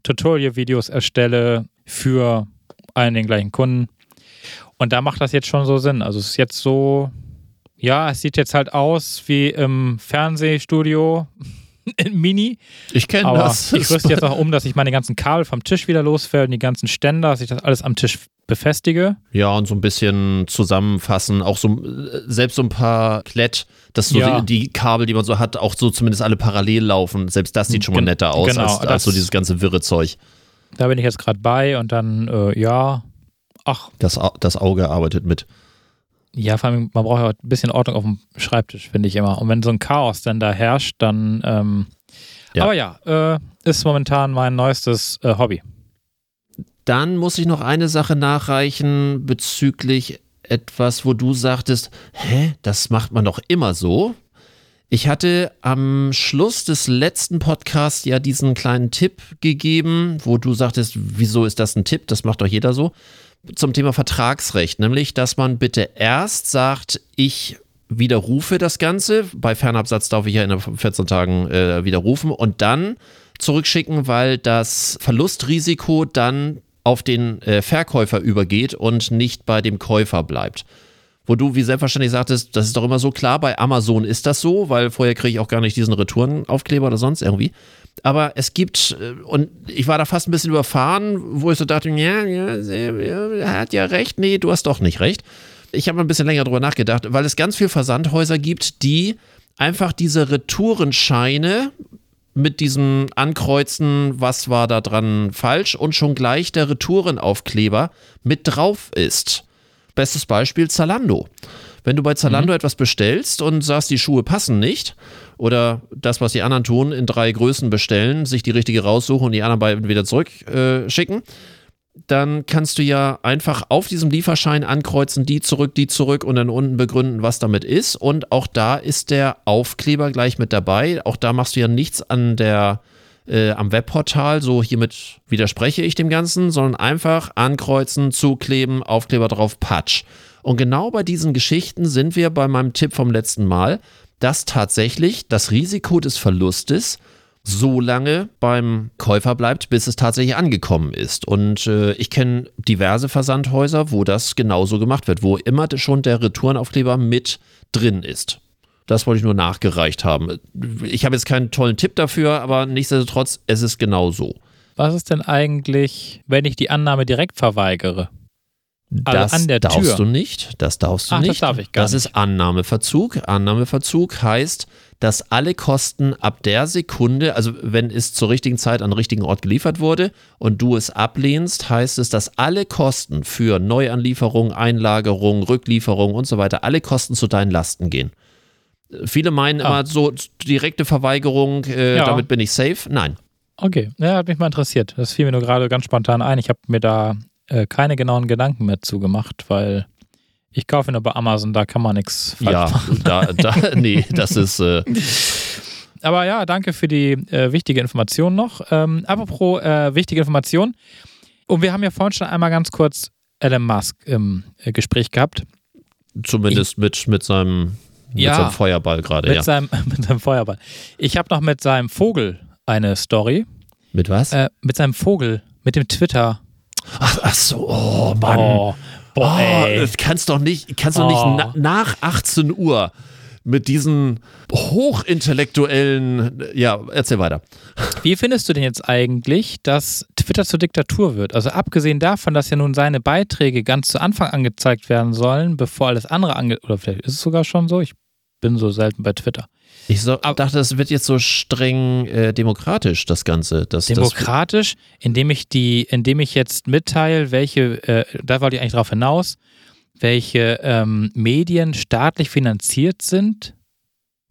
Tutorial-Videos erstelle für einen den gleichen Kunden. Und da macht das jetzt schon so Sinn. Also es ist jetzt so, ja, es sieht jetzt halt aus wie im Fernsehstudio in Mini. Ich kenne das. ich rüste jetzt auch um, dass ich meine ganzen Kabel vom Tisch wieder losfällt und die ganzen Ständer, dass ich das alles am Tisch befestige. Ja, und so ein bisschen zusammenfassen, auch so äh, selbst so ein paar Klett, dass so Ja. die, die Kabel, die man so hat, auch so zumindest alle parallel laufen. Selbst das sieht schon mal Gen- netter aus genau, als, als das- so dieses ganze wirre Zeug. Da bin ich jetzt gerade bei und dann, äh, ja, ach, Das, das Auge arbeitet mit. Ja, vor allem, man braucht ja ein bisschen Ordnung auf dem Schreibtisch, finde ich immer. Und wenn so ein Chaos dann da herrscht, dann, ähm, Ja. aber ja, äh, ist momentan mein neuestes äh, Hobby. Dann muss ich noch eine Sache nachreichen bezüglich etwas, wo du sagtest, hä, das macht man doch immer so. Ich hatte am Schluss des letzten Podcasts ja diesen kleinen Tipp gegeben, wo du sagtest, wieso ist das ein Tipp? Das macht doch jeder so. Zum Thema Vertragsrecht, nämlich, dass man bitte erst sagt, ich widerrufe das Ganze. Bei Fernabsatz darf ich ja in 14 Tagen äh, widerrufen und dann zurückschicken, weil das Verlustrisiko dann auf den äh, Verkäufer übergeht und nicht bei dem Käufer bleibt. Wo du wie selbstverständlich sagtest, das ist doch immer so klar, bei Amazon ist das so, weil vorher kriege ich auch gar nicht diesen Retourenaufkleber oder sonst irgendwie. Aber es gibt, äh, und ich war da fast ein bisschen überfahren, wo ich so dachte, ja, ja, er hat ja recht, nee, du hast doch nicht recht. Ich habe ein bisschen länger drüber nachgedacht, weil es ganz viele Versandhäuser gibt, die einfach diese Retourenscheine mit diesem Ankreuzen, was war da dran falsch und schon gleich der Retourenaufkleber mit drauf ist. Bestes Beispiel Zalando. Wenn du bei Zalando etwas bestellst und sagst, die Schuhe passen nicht oder das, was die anderen tun, in drei Größen bestellen, sich die richtige raussuchen und die anderen beiden wieder zurückschicken, äh, dann kannst du ja einfach auf diesem Lieferschein ankreuzen, die zurück, die zurück und dann unten begründen, was damit ist. Und auch da ist der Aufkleber gleich mit dabei. Auch da machst du ja nichts an der, äh, am Webportal, so hiermit widerspreche ich dem Ganzen, sondern einfach ankreuzen, zukleben, Aufkleber drauf, Patsch. Und genau bei diesen Geschichten sind wir bei meinem Tipp vom letzten Mal, dass tatsächlich das Risiko des Verlustes so lange beim Käufer bleibt, bis es tatsächlich angekommen ist. Und äh, ich kenne diverse Versandhäuser, wo das genauso gemacht wird, wo immer schon der Retourenaufkleber mit drin ist. Das wollte ich nur nachgereicht haben. Ich habe jetzt keinen tollen Tipp dafür, aber nichtsdestotrotz, es ist genau so. Was ist denn eigentlich, wenn ich die Annahme direkt verweigere? Also das der darfst Tür. du nicht. Das darfst du Ach, das nicht. darf ich gar das ist Annahmeverzug. Annahmeverzug heißt, dass alle Kosten ab der Sekunde, also wenn es zur richtigen Zeit an den richtigen Ort geliefert wurde und du es ablehnst, heißt es, dass alle Kosten für Neuanlieferung, Einlagerung, Rücklieferung und so weiter, alle Kosten zu deinen Lasten gehen. Viele meinen Ah. immer so direkte Verweigerung, äh, Ja. damit bin ich safe. Nein. Okay, ja, hat mich mal interessiert. Das fiel mir nur gerade ganz spontan ein. Ich habe mir da äh, keine genauen Gedanken mehr zugemacht, weil ich kaufe nur bei Amazon, da kann man nichts falsch Ja, machen. da, da, *laughs* nee, das ist, äh, Aber ja, danke für die äh, wichtige Information noch. Ähm, apropos äh, wichtige Information. Und wir haben ja vorhin schon einmal ganz kurz Elon Musk im äh, Gespräch gehabt. zumindest mit, mit seinem, mit Ja. seinem Feuerball gerade, Mit, ja. seinem, *laughs* mit seinem Feuerball. Ich habe noch mit seinem Vogel eine Story. Mit was? Äh, mit seinem Vogel, mit dem Twitter. Ach, ach so, oh Mann. Oh, boah, Oh, das kannst doch nicht, kannst doch Oh. nicht na, nach 18 Uhr mit diesen hochintellektuellen, ja, erzähl weiter. Wie findest du denn jetzt eigentlich, dass Twitter zur Diktatur wird? Also abgesehen davon, dass ja nun seine Beiträge ganz zu Anfang angezeigt werden sollen, bevor alles andere ange... Oder vielleicht ist es sogar schon so. Ich bin so selten bei Twitter. Ich so, dachte, das wird jetzt so streng äh, demokratisch, das Ganze. Das, Demokratisch, indem ich die, indem ich jetzt mitteile, welche, äh, da wollte ich eigentlich drauf hinaus, welche ähm, Medien staatlich finanziert sind?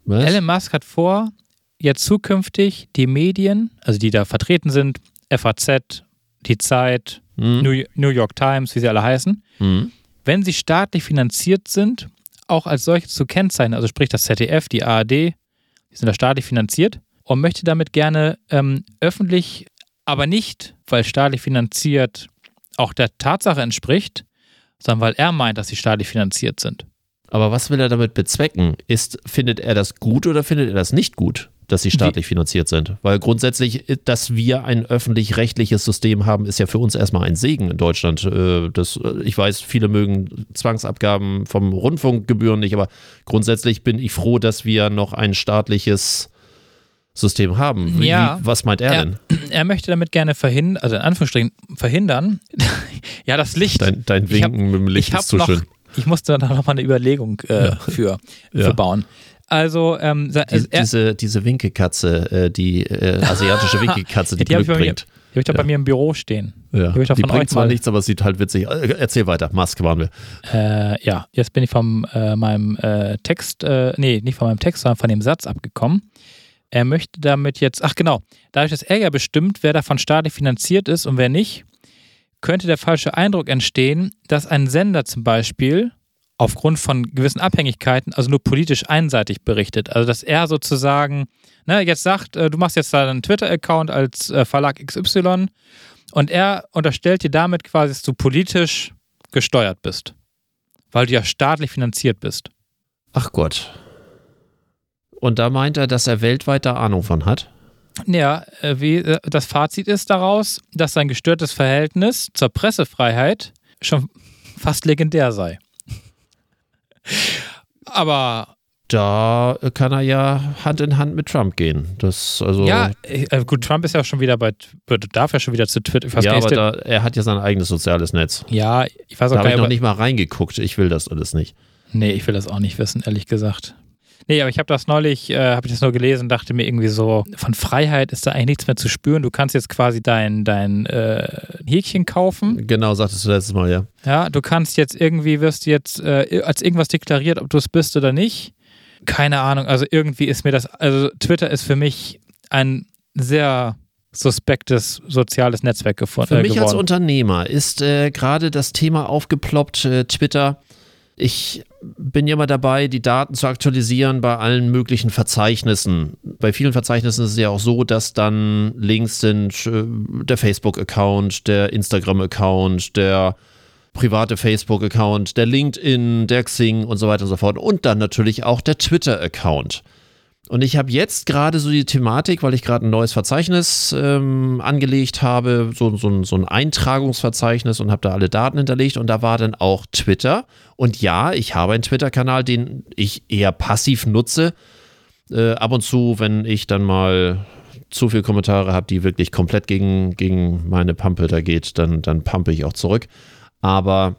Was? Elon Musk hat vor, jetzt zukünftig die Medien, also die da vertreten sind, FAZ, die Zeit, Hm? New, New York Times, wie sie alle heißen, Hm? wenn sie staatlich finanziert sind, auch als solche zu kennzeichnen, also sprich das ZDF, die ARD, die sind da staatlich finanziert und möchte damit gerne ähm, öffentlich, aber nicht, weil staatlich finanziert auch der Tatsache entspricht, sondern weil er meint, dass sie staatlich finanziert sind. Aber was will er damit bezwecken? Ist, findet er das gut oder findet er das nicht gut, dass sie staatlich finanziert sind? Weil grundsätzlich, äh, dass wir ein öffentlich-rechtliches System haben, ist ja für uns erstmal ein Segen in Deutschland. Äh, Das, äh, ich weiß, viele mögen Zwangsabgaben vom Rundfunkgebühren nicht, aber grundsätzlich bin ich froh, dass wir noch ein staatliches System haben. Wie, Ja. was meint er Ja. denn? Er möchte damit gerne verhindern, also in Anführungsstrichen verhindern, *laughs* ja, das Licht. Dein, dein Ich hab- Winken mit dem Licht ist zu noch, schön. ich musste da noch mal eine Überlegung äh, Ja. für, Ja. für bauen. Also, ähm, Die, er, diese, diese Winkekatze, äh, die äh, asiatische *laughs* Winkekatze, die die habe Glück bringt. die hab ich doch Ja. bei mir im Büro stehen. Ja. Die von bringt zwar nichts, aber es sieht halt witzig. äh, Erzähl weiter. Musk waren wir. Äh, ja, jetzt bin ich von äh, meinem äh, Text, äh, nee, nicht von meinem Text, sondern von dem Satz abgekommen. Er möchte damit jetzt, ach genau, dadurch, dass er ja bestimmt, wer davon staatlich finanziert ist und wer nicht, könnte der falsche Eindruck entstehen, dass ein Sender zum Beispiel aufgrund von gewissen Abhängigkeiten, also nur politisch einseitig berichtet. Also dass er sozusagen, ne, jetzt sagt, äh, du machst jetzt da einen Twitter-Account als äh, Verlag XY und er unterstellt dir damit quasi, dass du politisch gesteuert bist, weil du ja staatlich finanziert bist. Ach Gott. Und da meint er, dass er weltweit da Ahnung von hat. Ja, äh, wie, das Fazit ist daraus, dass sein gestörtes Verhältnis zur Pressefreiheit schon fast legendär sei. Aber Da kann er ja Hand in Hand mit Trump gehen. Das, also, ja, äh, gut, Trump ist ja schon wieder bei, darf ja schon wieder zu Twitter. Ja aber nicht, da, er hat ja sein eigenes soziales Netz. ja, ich weiß auch Da gar habe ich noch nicht. nicht mal reingeguckt. Ich will das alles nicht. Nee, ich will das auch nicht wissen, ehrlich gesagt. Nee, aber ich habe das neulich, äh, habe ich das nur gelesen, dachte mir irgendwie so, von Freiheit ist da eigentlich nichts mehr zu spüren. Du kannst jetzt quasi dein, dein äh, Häkchen kaufen. Genau, sagtest du letztes Mal, ja. Ja, du kannst jetzt irgendwie, wirst jetzt äh, als irgendwas deklariert, ob du es bist oder nicht. Keine Ahnung, also irgendwie ist mir das, also Twitter ist für mich ein sehr suspektes soziales Netzwerk gefunden. Für äh, mich geworden. als Unternehmer ist äh, gerade das Thema aufgeploppt, äh, Twitter. Ich bin ja immer dabei, die Daten zu aktualisieren bei allen möglichen Verzeichnissen. Bei vielen Verzeichnissen ist es ja auch so, dass dann Links sind, äh, der Facebook-Account, der Instagram-Account, der private Facebook-Account, der LinkedIn, der Xing und so weiter und so fort. Und dann natürlich auch der Twitter-Account. Und ich habe jetzt gerade so die Thematik, weil ich gerade ein neues Verzeichnis ähm, angelegt habe, so, so, ein- so ein Eintragungsverzeichnis und habe da alle Daten hinterlegt und da war dann auch Twitter. Und ja, ich habe einen Twitter-Kanal, den ich eher passiv nutze. Äh, ab und zu, wenn ich dann mal zu viele Kommentare habe, die wirklich komplett gegen, gegen meine Pampe da geht, dann, dann pumpe ich auch zurück. Aber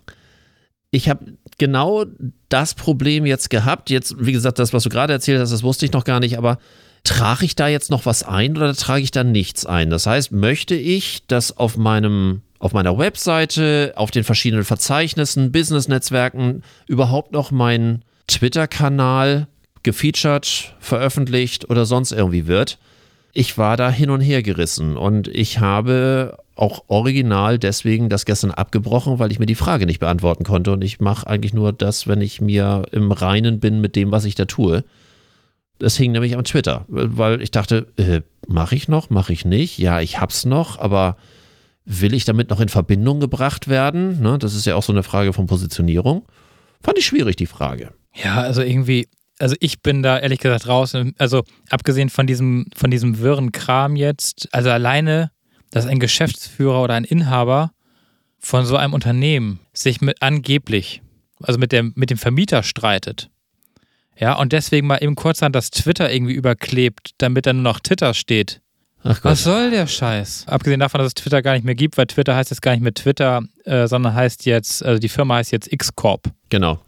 ich habe genau das Problem jetzt gehabt. Jetzt, wie gesagt, das, was du gerade erzählt hast, das wusste ich noch gar nicht, aber trage ich da jetzt noch was ein oder trage ich da nichts ein? Das heißt, möchte ich, dass auf meinem auf meiner Webseite, auf den verschiedenen Verzeichnissen, Business-Netzwerken überhaupt noch mein Twitter-Kanal gefeatured, veröffentlicht oder sonst irgendwie wird. Ich war da hin und her gerissen und ich habe auch original deswegen das gestern abgebrochen, weil ich mir die Frage nicht beantworten konnte und ich mache eigentlich nur das, wenn ich mir im Reinen bin mit dem, was ich da tue. Das hing nämlich am Twitter, weil ich dachte, äh, mache ich noch, mache ich nicht? Ja, ich hab's noch, aber will ich damit noch in Verbindung gebracht werden? Ne, das ist ja auch so eine Frage von Positionierung. Fand ich schwierig, die Frage. Ja, also irgendwie, also ich bin da ehrlich gesagt raus. Also abgesehen von diesem, von diesem wirren Kram jetzt, also alleine, dass ein Geschäftsführer oder ein Inhaber von so einem Unternehmen sich mit angeblich, also mit dem, mit dem Vermieter streitet. Ja, und deswegen mal eben kurzhand das Twitter irgendwie überklebt, damit dann nur noch Twitter steht. Ach Gott. Was soll der Scheiß? Abgesehen davon, dass es Twitter gar nicht mehr gibt, weil Twitter heißt jetzt gar nicht mehr Twitter, äh, sondern heißt jetzt, also die Firma heißt jetzt X-Corp. Genau.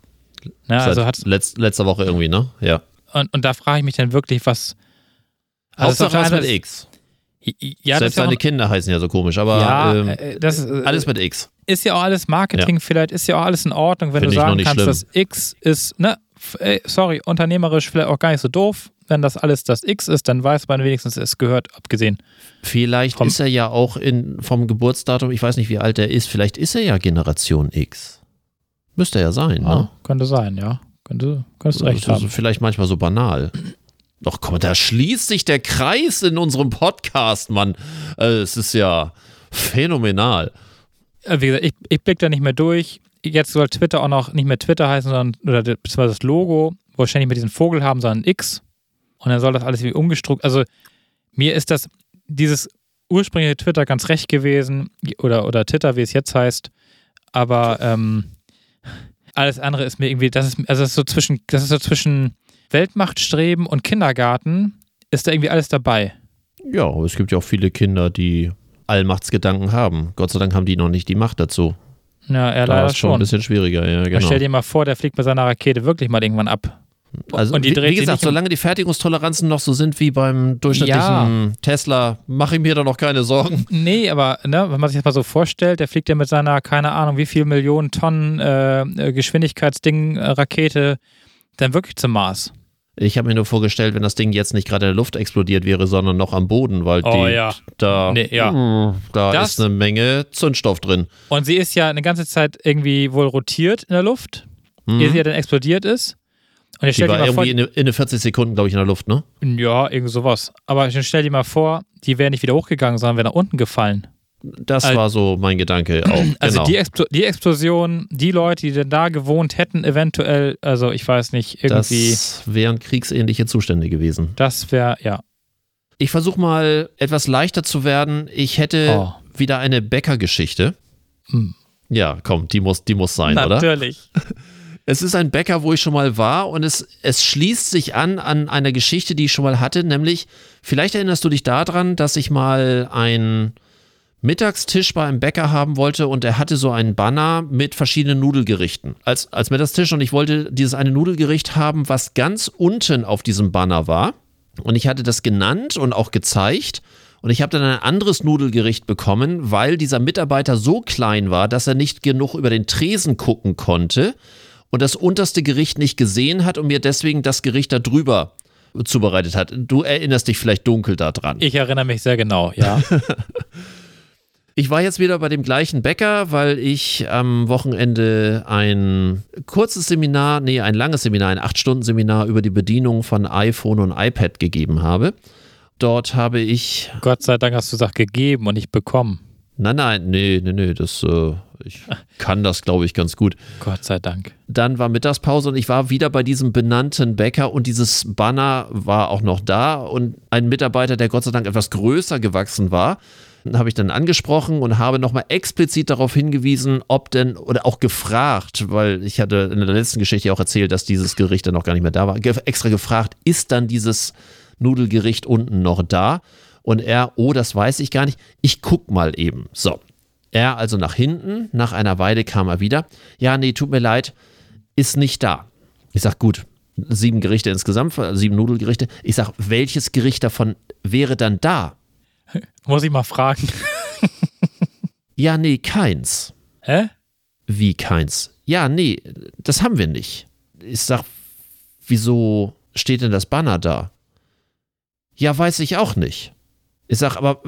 Ne? Also hat, letz, letzter Woche irgendwie, ne? Ja. und, und da frage ich mich dann wirklich, was. Also Hauptsache was der mit X. Ja, Selbst ja seine auch, Kinder heißen ja so komisch, aber ja, ähm, äh, das äh, alles mit X. ist ja auch alles Marketing, vielleicht ist ja auch alles in Ordnung, wenn Find du sagen kannst, schlimm. das X ist, ne, ey, sorry, unternehmerisch vielleicht auch gar nicht so doof. Wenn das alles das X ist, dann weiß man wenigstens, es gehört, abgesehen. Vielleicht Vom- ist er ja auch in, vom Geburtsdatum, ich weiß nicht, wie alt er ist, vielleicht ist er ja Generation X. Müsste er ja sein, Ja, ne? könnte sein, ja. Könnte, könntest recht ist haben. vielleicht manchmal so banal. Doch komm, da schließt sich der Kreis in unserem Podcast, Mann. Äh, Es ist ja phänomenal. Äh, Wie gesagt, ich, ich blick da nicht mehr durch. Jetzt soll Twitter auch noch nicht mehr Twitter heißen, sondern oder das- beziehungsweise das Logo, wo ständig mit diesem Vogel haben, sondern X. Und dann soll das alles wie umgestruckt. Also mir ist das, dieses ursprüngliche Twitter ganz recht gewesen, oder, oder Twitter, wie es jetzt heißt. Aber ähm, alles andere ist mir irgendwie, das ist, also das ist so zwischen, das ist so zwischen Weltmachtstreben und Kindergarten, ist da irgendwie alles dabei. Ja, es gibt ja auch viele Kinder, die Allmachtsgedanken haben. Gott sei Dank haben die noch nicht die Macht dazu. Ja, er Da leider ist schon ein bisschen schwieriger, ja, genau. Stell dir mal vor, der fliegt mit seiner Rakete wirklich mal irgendwann ab. Also, und die wie, wie gesagt, solange die Fertigungstoleranzen noch so sind wie beim durchschnittlichen Ja. Tesla, mache ich mir da noch keine Sorgen. Nee, aber ne, wenn man sich das mal so vorstellt, der fliegt ja mit seiner, keine Ahnung, wie viel Millionen Tonnen äh, äh, Geschwindigkeitsding, äh, Rakete dann wirklich zum Mars. Ich habe mir nur vorgestellt, wenn das Ding jetzt nicht gerade in der Luft explodiert wäre, sondern noch am Boden, weil Oh, die, ja. da, Nee, ja. mh, da Das- ist eine Menge Zündstoff drin. Und sie ist ja eine ganze Zeit irgendwie wohl rotiert in der Luft, Mhm. ehe sie ja dann explodiert ist. Und Die war mal vor, irgendwie in, in eine 40 Sekunden, glaube ich, in der Luft, ne? ja, irgend sowas. Aber dann stell dir mal vor, die wäre nicht wieder hochgegangen, sondern wäre nach unten gefallen. Das Al- war so mein Gedanke auch. *clears throat* Also genau. die, Explo die Explosion, die Leute, die denn da gewohnt hätten, eventuell, also ich weiß nicht, irgendwie, das wären kriegsähnliche Zustände gewesen. das wäre, ja. Ich versuche mal etwas leichter zu werden. Ich hätte Oh. wieder eine Bäckergeschichte. Hm. Ja, komm, die muss, die muss sein, oder? Natürlich. *laughs* Es ist ein Bäcker, wo ich schon mal war und es, es schließt sich an an einer Geschichte, die ich schon mal hatte, nämlich, vielleicht erinnerst du dich daran, dass ich mal einen Mittagstisch bei einem Bäcker haben wollte und er hatte so einen Banner mit verschiedenen Nudelgerichten als, als Mittagstisch und ich wollte dieses eine Nudelgericht haben, was ganz unten auf diesem Banner war und ich hatte das genannt und auch gezeigt und ich habe dann ein anderes Nudelgericht bekommen, weil dieser Mitarbeiter so klein war, dass er nicht genug über den Tresen gucken konnte und das unterste Gericht nicht gesehen hat und mir deswegen das Gericht da drüber zubereitet hat. Du erinnerst dich vielleicht dunkel daran. Ich erinnere mich sehr genau, ja. *laughs* Ich war jetzt wieder bei dem gleichen Bäcker, weil ich am Wochenende ein kurzes Seminar, nee, ein langes Seminar, ein 8-Stunden-Seminar über die Bedienung von iPhone und iPad gegeben habe. Dort habe ich, Gott sei Dank hast du es gegeben und nicht bekommen. nein, nein, nee, nee, nee, das, äh, ich kann das, glaube ich, ganz gut. Gott sei Dank. Dann war Mittagspause und ich war wieder bei diesem benannten Bäcker und dieses Banner war auch noch da und ein Mitarbeiter, der Gott sei Dank etwas größer gewachsen war, habe ich dann angesprochen und habe nochmal explizit darauf hingewiesen, ob denn oder auch gefragt, weil ich hatte in der letzten Geschichte auch erzählt, dass dieses Gericht dann noch gar nicht mehr da war, extra gefragt, ist dann dieses Nudelgericht unten noch da? Und er, oh, das weiß ich gar nicht, ich guck mal eben. So, er also nach hinten, nach einer Weile kam er wieder. Ja, nee, tut mir leid, ist nicht da. Ich sag, gut, sieben Gerichte insgesamt, sieben Nudelgerichte. Ich sag, welches Gericht davon wäre dann da? *laughs* Muss ich mal fragen. *laughs* Ja, nee, keins. Hä? Wie keins? Ja, nee, das haben wir nicht. Ich sag, wieso steht denn das Banner da? Ja, weiß ich auch nicht. Ich sag, aber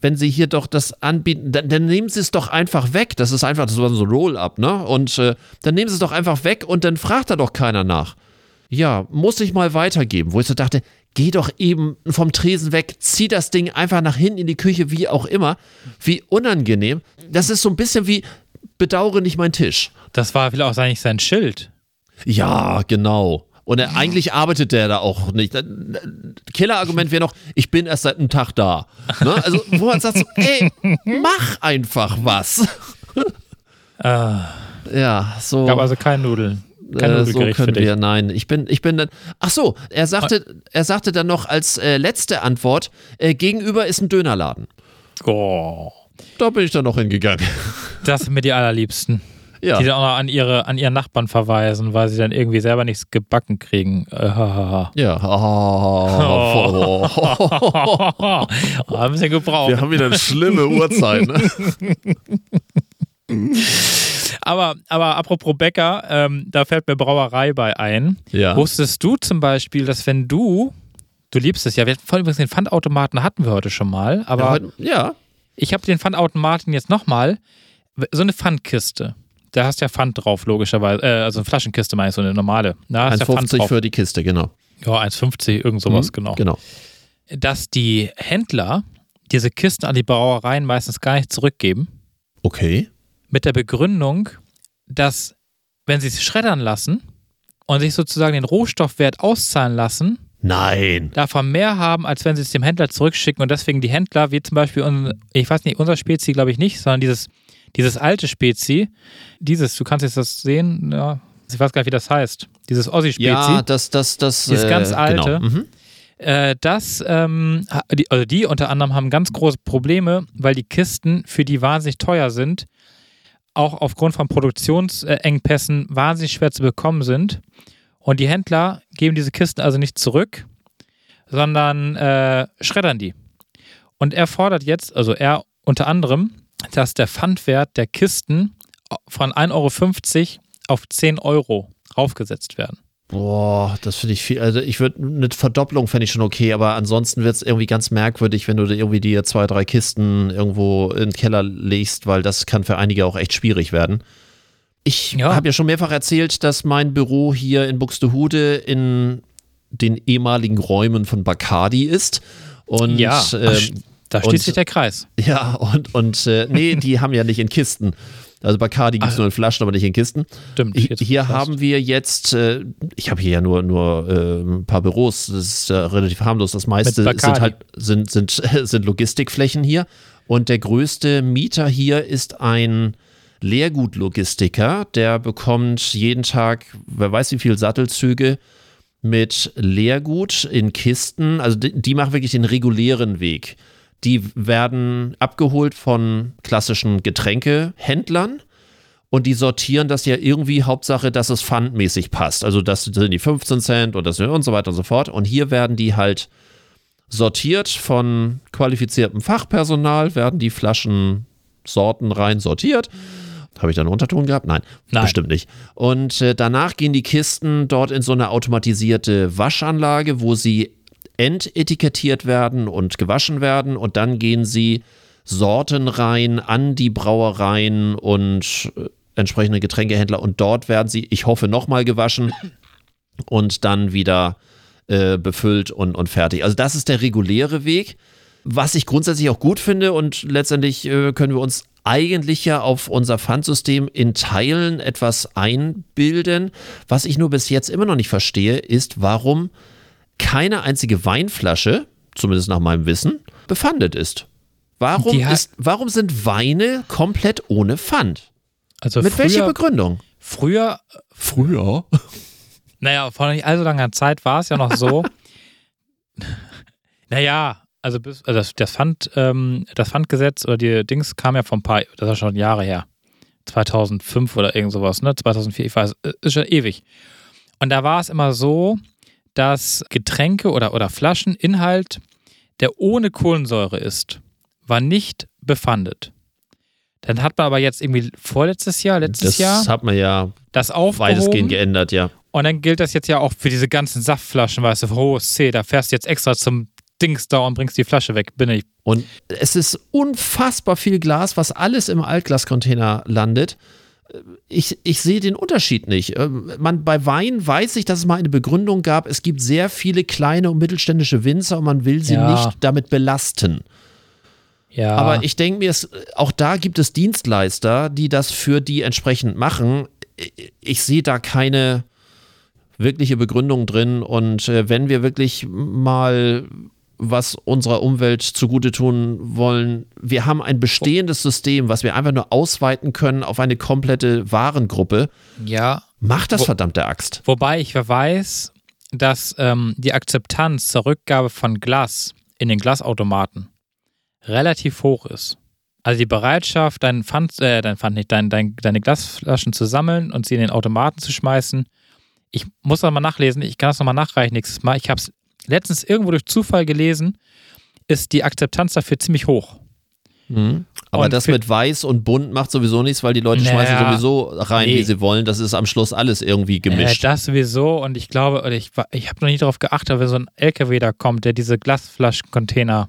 wenn Sie hier doch das anbieten, dann, dann nehmen Sie es doch einfach weg. Das ist einfach, das war so ein Roll-up, ne? Und äh, dann nehmen Sie es doch einfach weg und dann fragt da doch keiner nach. Ja, muss ich mal weitergeben, wo ich so dachte, geh doch eben vom Tresen weg, zieh das Ding einfach nach hinten in die Küche, wie auch immer. Wie unangenehm. Das ist so ein bisschen wie, bedauere nicht meinen Tisch. Das war vielleicht auch eigentlich sein Schild. Ja, genau. Und er, eigentlich arbeitet der da auch nicht. Killer-Argument wäre noch, ich bin erst seit einem Tag da. Ne? Also, wo man sagt, so, *laughs* ey, mach einfach was. Ah, Ja, so. gab also kein Nudeln. Äh, so können wir, nein, ich bin, ich bin dann, ach so, er sagte, er sagte dann noch als äh, letzte Antwort, äh, gegenüber ist ein Dönerladen. Oh, Da bin ich dann noch hingegangen. *laughs* das sind mir die allerliebsten. Ja. Die dann auch noch an ihre, an ihren Nachbarn verweisen, weil sie dann irgendwie selber nichts gebacken kriegen. Äh. Ja. Oh. Oh, ein bisschen gebraucht. Wir haben wieder eine schlimme Uhrzeit. Ne? *laughs* Aber, aber apropos Bäcker, ähm, da fällt mir Brauerei bei ein. Ja. Wusstest du zum Beispiel, dass wenn du, du liebst es ja, wir vor allem übrigens den Pfandautomaten hatten wir heute schon mal, aber ja, heute, ja. ich habe den Pfandautomaten jetzt nochmal, so eine Pfandkiste. Da hast ja Pfand drauf, logischerweise. Äh, also eine Flaschenkiste meine ich, so eine normale. Da hast ja Pfand 1,50 drauf. für die Kiste, genau. Ja, 1,50, irgend sowas, Mhm, genau. Genau. Dass die Händler diese Kisten an die Brauereien meistens gar nicht zurückgeben. Okay. Mit der Begründung, dass wenn sie es schreddern lassen und sich sozusagen den Rohstoffwert auszahlen lassen, Nein. davon mehr haben, als wenn sie es dem Händler zurückschicken und deswegen die Händler, wie zum Beispiel, un- ich weiß nicht, unser Spezi glaube ich nicht, sondern dieses, dieses alte Spezi, dieses, du kannst jetzt das sehen, ja, ich weiß gar nicht, wie das heißt, dieses Ossi-Spezi. Ja, das, das, das. Dieses ganz alte. Genau. Mhm. Äh, das, ähm, die, also die unter anderem haben ganz große Probleme, weil die Kisten für die wahnsinnig teuer sind, auch aufgrund von Produktionsengpässen wahnsinnig schwer zu bekommen sind. Und die Händler geben diese Kisten also nicht zurück, sondern äh, schreddern die. Und er fordert jetzt, also er unter anderem, dass der Pfandwert der Kisten von 1,50 Euro auf 10 Euro raufgesetzt werden. Boah, das finde ich viel. Also ich würde eine Verdopplung fände ich schon okay, aber ansonsten wird es irgendwie ganz merkwürdig, wenn du irgendwie dir zwei, drei Kisten irgendwo in den Keller legst, weil das kann für einige auch echt schwierig werden. Ich Ja. habe ja schon mehrfach erzählt, dass mein Büro hier in Buxtehude in den ehemaligen Räumen von Bacardi ist. Und Ja, ähm, da schließt sich der Kreis. ja, und, und äh, nee, die haben ja nicht in Kisten. Also Bacardi gibt es Ach. nur in Flaschen, aber nicht in Kisten. Stimmt. Hier, jetzt hier haben wir jetzt, äh, ich habe hier ja nur, nur äh, ein paar Büros, das ist äh, relativ harmlos. Das meiste sind halt sind, sind, *laughs* sind Logistikflächen hier. Und der größte Mieter hier ist ein Leergutlogistiker, der bekommt jeden Tag, wer weiß wie viele Sattelzüge mit Leergut in Kisten. Also die, die machen wirklich den regulären Weg. Die werden abgeholt von klassischen Getränkehändlern und die sortieren das ja irgendwie Hauptsache, dass es pfandmäßig passt. Also das sind die 15 Cent und das und so weiter und so fort. Und hier werden die halt sortiert von qualifiziertem Fachpersonal, werden die Flaschen sortenrein sortiert. Habe ich da einen Unterton gehabt? Nein, Nein. bestimmt nicht. Und äh, danach gehen die Kisten dort in so eine automatisierte Waschanlage, wo sie entetikettiert werden und gewaschen werden. Und dann gehen sie sortenrein an die Brauereien und äh, entsprechende Getränkehändler. Und dort werden sie, ich hoffe, nochmal gewaschen *coughs* und dann wieder äh, befüllt und, und fertig. Also das ist der reguläre Weg, was ich grundsätzlich auch gut finde und letztendlich äh, können wir uns eigentlich ja auf unser Pfandsystem in Teilen etwas einbilden. Was ich nur bis jetzt immer noch nicht verstehe, ist, warum keine einzige Weinflasche, zumindest nach meinem Wissen, befandet ist. Warum, ist, warum sind Weine komplett ohne Pfand? Also Mit welcher früher, Begründung? früher, Früher. *laughs* naja, vor nicht allzu langer Zeit war es ja noch so. *laughs* naja, also, bis, also das, das, Pfand, ähm, das Pfandgesetz oder die Dings kam ja vor ein paar, das ist schon Jahre her. 2005 oder irgend sowas, ne? 2004, ich weiß, äh, ist schon ewig. Und da war es immer so, dass Getränke oder, oder Flascheninhalt, der ohne Kohlensäure ist, war nicht befandet. Dann hat man aber jetzt irgendwie vorletztes Jahr, letztes Das Jahr, hat man ja das aufgehoben. weitestgehend geändert, ja. Und dann gilt das jetzt ja auch für diese ganzen Saftflaschen, weißt du, hohes C, da fährst du jetzt extra zum Dings da und bringst die Flasche weg. Bin ich. Und es ist unfassbar viel Glas, was alles im Altglascontainer landet. Ich, ich sehe den Unterschied nicht. Ähm, Man, bei Wein weiß ich, dass es mal eine Begründung gab. Es gibt sehr viele kleine und mittelständische Winzer und man will sie Ja. nicht damit belasten. Ja. Aber ich denke mir, es, auch da gibt es Dienstleister, die das für die entsprechend machen. Ich, ich sehe da keine wirkliche Begründung drin. Und äh, wenn wir wirklich mal was unserer Umwelt zugute tun wollen, wir haben ein bestehendes System, was wir einfach nur ausweiten können auf eine komplette Warengruppe. ja. Macht das Wo- verdammte Axt. Wobei ich weiß, dass ähm, die Akzeptanz zur Rückgabe von Glas in den Glasautomaten relativ hoch ist. Also die Bereitschaft, dein Pfand, äh, dein Pfand nicht, dein, dein, deine Glasflaschen zu sammeln und sie in den Automaten zu schmeißen. Ich muss das mal nachlesen, ich kann das nochmal nachreichen nächstes Mal. Ich habe es letztens irgendwo durch Zufall gelesen, ist die Akzeptanz dafür ziemlich hoch. Mhm. Aber Und das mit weiß und bunt macht sowieso nichts, weil die Leute Naja, schmeißen sowieso rein, nee. wie sie wollen. Das ist am Schluss alles irgendwie Äh, gemischt. das sowieso und ich glaube, ich, ich habe noch nie darauf geachtet, wenn so ein LKW da kommt, der diese Glasflaschencontainer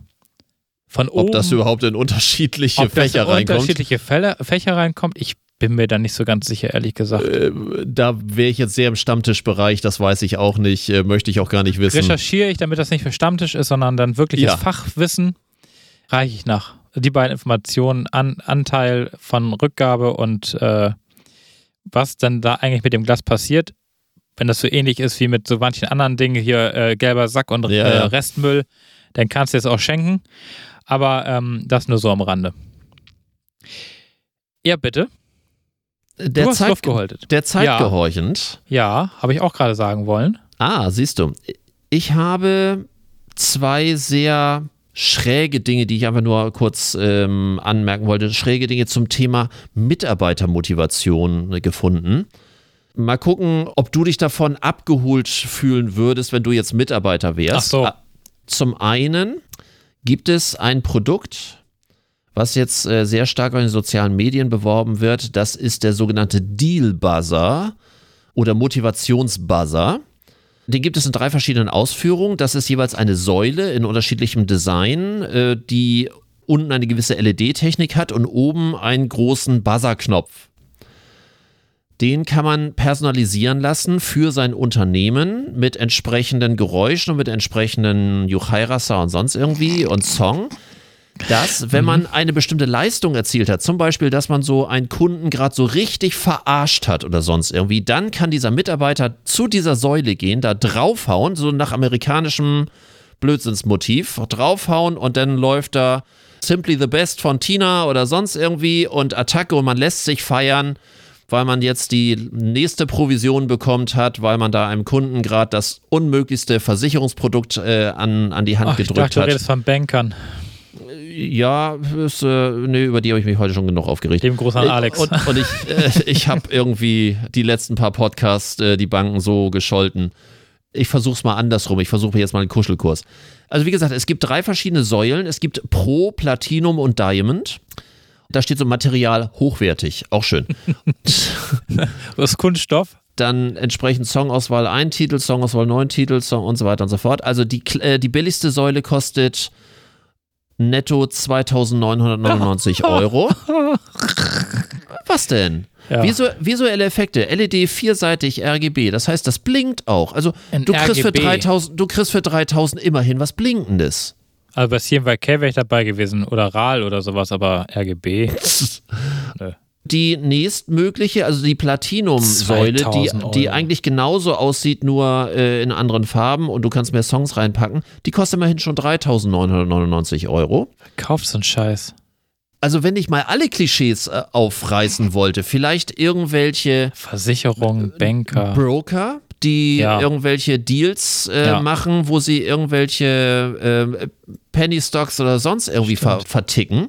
von oben, Ob das überhaupt in unterschiedliche ob das Fächer in reinkommt. unterschiedliche Fälle, Fächer reinkommt, ich bin mir da nicht so ganz sicher, ehrlich gesagt. Äh, da wäre ich jetzt sehr im Stammtischbereich, das weiß ich auch nicht, äh, möchte ich auch gar nicht wissen. Recherchiere ich, damit das nicht für Stammtisch ist, sondern dann wirkliches Ja. Fachwissen, reiche ich nach. Die beiden Informationen, an, Anteil von Rückgabe und äh, was dann da eigentlich mit dem Glas passiert, wenn das so ähnlich ist wie mit so manchen anderen Dingen, hier äh, gelber Sack und äh, ja. Restmüll, dann kannst du es auch schenken. Aber ähm, das nur so am Rande. Ja, bitte. Der du hast Zeit, Luft geholtet. der Zeit gehorchend. Ja, habe ich auch gerade sagen wollen. Ah, siehst du. Ich habe zwei sehr schräge Dinge, die ich einfach nur kurz ähm, anmerken wollte. Schräge Dinge zum Thema Mitarbeitermotivation gefunden. Mal gucken, ob du dich davon abgeholt fühlen würdest, wenn du jetzt Mitarbeiter wärst. Ach so. Ah, Zum einen gibt es ein Produkt, was jetzt äh, sehr stark in den sozialen Medien beworben wird. Das ist der sogenannte Deal Buzzer oder Motivationsbuzzer. Den gibt es in drei verschiedenen Ausführungen. Das ist jeweils eine Säule in unterschiedlichem Design, äh, die unten eine gewisse LED-Technik hat und oben einen großen Buzzer-Knopf. Den kann man personalisieren lassen für sein Unternehmen mit entsprechenden Geräuschen und mit entsprechenden Juchairasa und sonst irgendwie und Song. Dass, wenn man eine bestimmte Leistung erzielt hat, zum Beispiel, dass man so einen Kunden gerade so richtig verarscht hat oder sonst irgendwie, dann kann dieser Mitarbeiter zu dieser Säule gehen, da draufhauen, so nach amerikanischem Blödsinnsmotiv, draufhauen und dann läuft da Simply the Best von Tina oder sonst irgendwie und Attacke und man lässt sich feiern, weil man jetzt die nächste Provision bekommt hat, weil man da einem Kunden gerade das unmöglichste Versicherungsprodukt äh, an, an die Hand Ach, ich gedrückt dachte, du hat. redest von Bankern. Ja, ist, äh, nee, über die habe ich mich heute schon genug aufgeregt. Dem Gruß an Äh, Alex. Und, und ich, äh, ich habe irgendwie die letzten paar Podcasts äh, die Banken so gescholten. Ich versuche es mal andersrum. Ich versuche jetzt mal einen Kuschelkurs. Also wie gesagt, es gibt drei verschiedene Säulen. Es gibt Pro, Platinum und Diamond. Da steht so Material hochwertig, auch schön. *laughs* Das ist Kunststoff. Dann entsprechend Songauswahl ein Titel, Songauswahl neun Titel Song und so weiter und so fort. Also die, äh, die billigste Säule kostet netto 2999 *laughs* Euro. Was denn? Ja. Visu visuelle Effekte, LED vierseitig RGB, das heißt, das blinkt auch. Also Ein du kriegst, für RGB. 3000, du kriegst für 3000 immerhin was Blinkendes. Also bei CMYK wäre ich dabei gewesen oder RAL oder sowas, aber RGB. *laughs* Die nächstmögliche, also die Platinum-Säule, die, 2000 die eigentlich genauso aussieht, nur äh, in anderen Farben und du kannst mehr Songs reinpacken, die kostet immerhin schon 3999 Euro. Kauf so einen Scheiß. Also wenn ich mal alle Klischees äh, aufreißen wollte, vielleicht irgendwelche Versicherung, Banker. Broker, die Ja. irgendwelche Deals äh, Ja. machen, wo sie irgendwelche äh, Penny Stocks oder sonst irgendwie ver verticken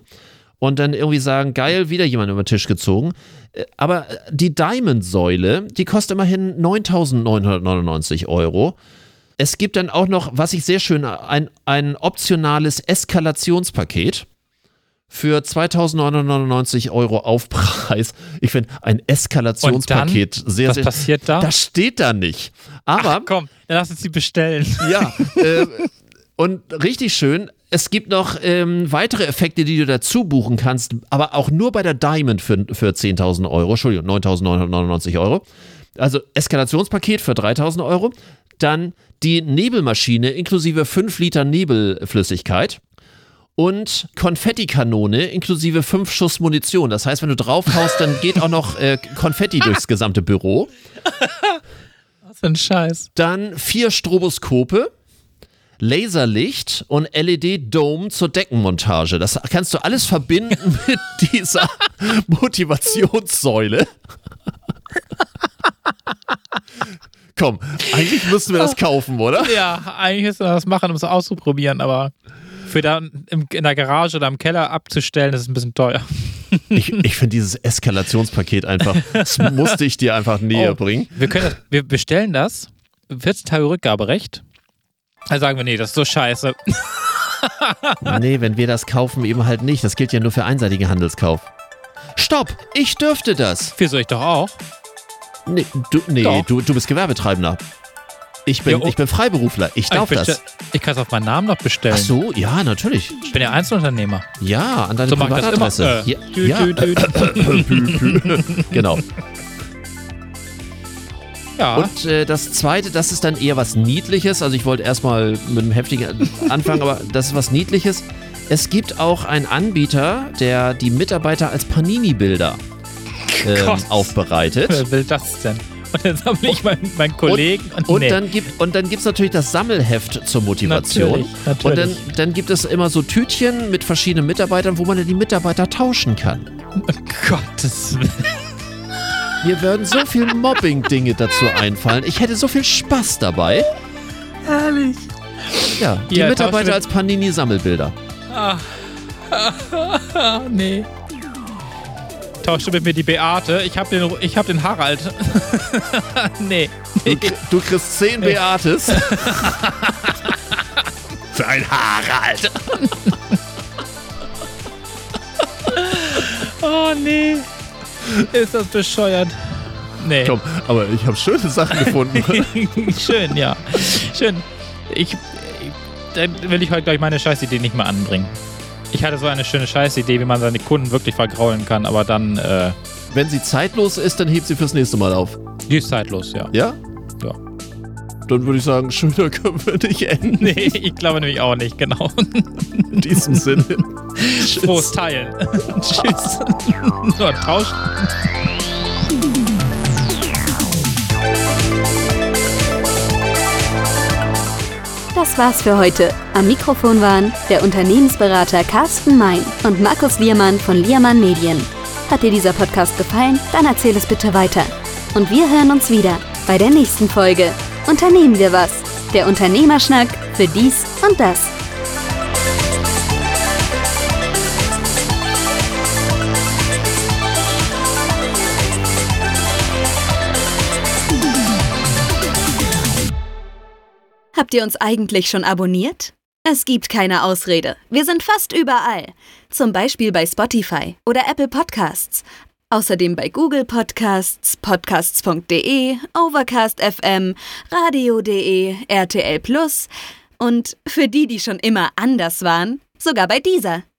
und dann irgendwie sagen, geil, wieder jemand über den Tisch gezogen. Äh, Aber die Diamond-Säule, die kostet immerhin 9.999 Euro. Es gibt dann auch noch, was ich sehr schön, ein, ein optionales Eskalationspaket für 2.999 Euro Aufpreis. Ich finde ein Eskalationspaket sehr, Was sehr. passiert da? Das steht da nicht. Aber Ach, komm, dann lass uns die bestellen. ja, äh, und richtig schön. Es gibt noch ähm, weitere Effekte, die du dazu buchen kannst, aber auch nur bei der Diamond für, für 10.000 Euro, Entschuldigung, 9.999 Euro. Also Eskalationspaket für 3.000 Euro. Dann die Nebelmaschine inklusive 5 Liter Nebelflüssigkeit. Und Konfettikanone inklusive 5 Schuss Munition. Das heißt, wenn du draufhaust, dann geht auch noch äh, Konfetti durchs gesamte Büro. *laughs* Was für ein Scheiß. Dann vier Stroboskope, Laserlicht und LED-Dome zur Deckenmontage. Das kannst du alles verbinden *laughs* mit dieser Motivationssäule. Komm, eigentlich müssten wir das kaufen, oder? Ja, eigentlich müssen wir das machen, um es auszuprobieren, aber für da im, in der Garage oder im Keller abzustellen, das ist ein bisschen teuer. Ich, ich finde dieses Eskalationspaket einfach, das musste ich dir einfach *laughs* näher Oh. bringen. Wir, können das, wir bestellen das, 14 Tage Rückgaberecht. Dann sagen wir, nee, das ist so scheiße. *laughs* Nee, wenn wir das kaufen, eben halt nicht. Das gilt ja nur für einseitigen Handelskauf. Stopp! Ich dürfte das! Wieso ich doch auch? Nee, du, nee, Doch. du, du bist Gewerbetreibender. Ich bin, Ja, oh. ich bin Freiberufler. Ich darf ich das. bestell- Ich kann es auf meinen Namen noch bestellen. Ach so, ja, natürlich. Ich bin ja Einzelunternehmer. Ja, an deine So mach ich das immer. Privatadresse. Äh, ja, dü, dü, dü. ja. *laughs* genau. Ja, Und äh, das zweite, das ist dann eher was Niedliches. Also ich wollte erstmal mit einem heftigen *laughs* anfangen, aber das ist was Niedliches. Es gibt auch einen Anbieter, der die Mitarbeiter als Panini-Bilder ähm, aufbereitet. wer will das denn? Und dann sammle ich meinen, meinen Kollegen und, Und nee. dann gibt und dann gibt's natürlich das Sammelheft zur Motivation. Natürlich, Und dann, natürlich. dann gibt es immer so Tütchen mit verschiedenen Mitarbeitern, wo man dann die Mitarbeiter tauschen kann. Gottes Willen. Mir würden so viel Mobbing-Dinge dazu einfallen. Ich hätte so viel Spaß dabei. Herrlich. Ja, die Ja, Mitarbeiter als Panini-Sammelbilder. Ah, *laughs* nee. Tauschte mit mir die Beate. Ich hab den, ich hab den Harald. *laughs* nee. Du, du kriegst 10 Beates. *laughs* Für ein Harald. Oh, nee. *laughs* Ist das bescheuert? Nee. Komm, aber ich habe schöne Sachen gefunden. *laughs* Schön, ja. Schön. Ich, dann will ich heute, glaube ich, meine Scheißidee nicht mehr anbringen. Ich hatte so eine schöne Scheißidee, wie man seine Kunden wirklich vergraulen kann, aber dann, äh, Wenn sie zeitlos ist, dann hebt sie fürs nächste Mal auf. die ist zeitlos, ja. Ja? Ja. Dann würde ich sagen, *laughs* schöner können wir nicht enden. Nee, ich glaube nämlich auch nicht, genau. In diesem Sinne. Frohes Teilen. *laughs* Tschüss. so, tauschen. Das war's für heute. Am Mikrofon waren der Unternehmensberater Carsten Mein und Markus Liermann von Liermann Medien. Hat dir dieser Podcast gefallen? Dann erzähl es bitte weiter. Und wir hören uns wieder bei der nächsten Folge. Unternehmen wir was? Der Unternehmerschnack für dies und das. Habt ihr uns eigentlich schon abonniert? Es gibt keine Ausrede. Wir sind fast überall. Zum Beispiel bei Spotify oder Apple Podcasts. Außerdem bei Google Podcasts, podcasts.de, Overcast FM, radio.de, RTL Plus und für die, die schon immer anders waren, sogar bei dieser.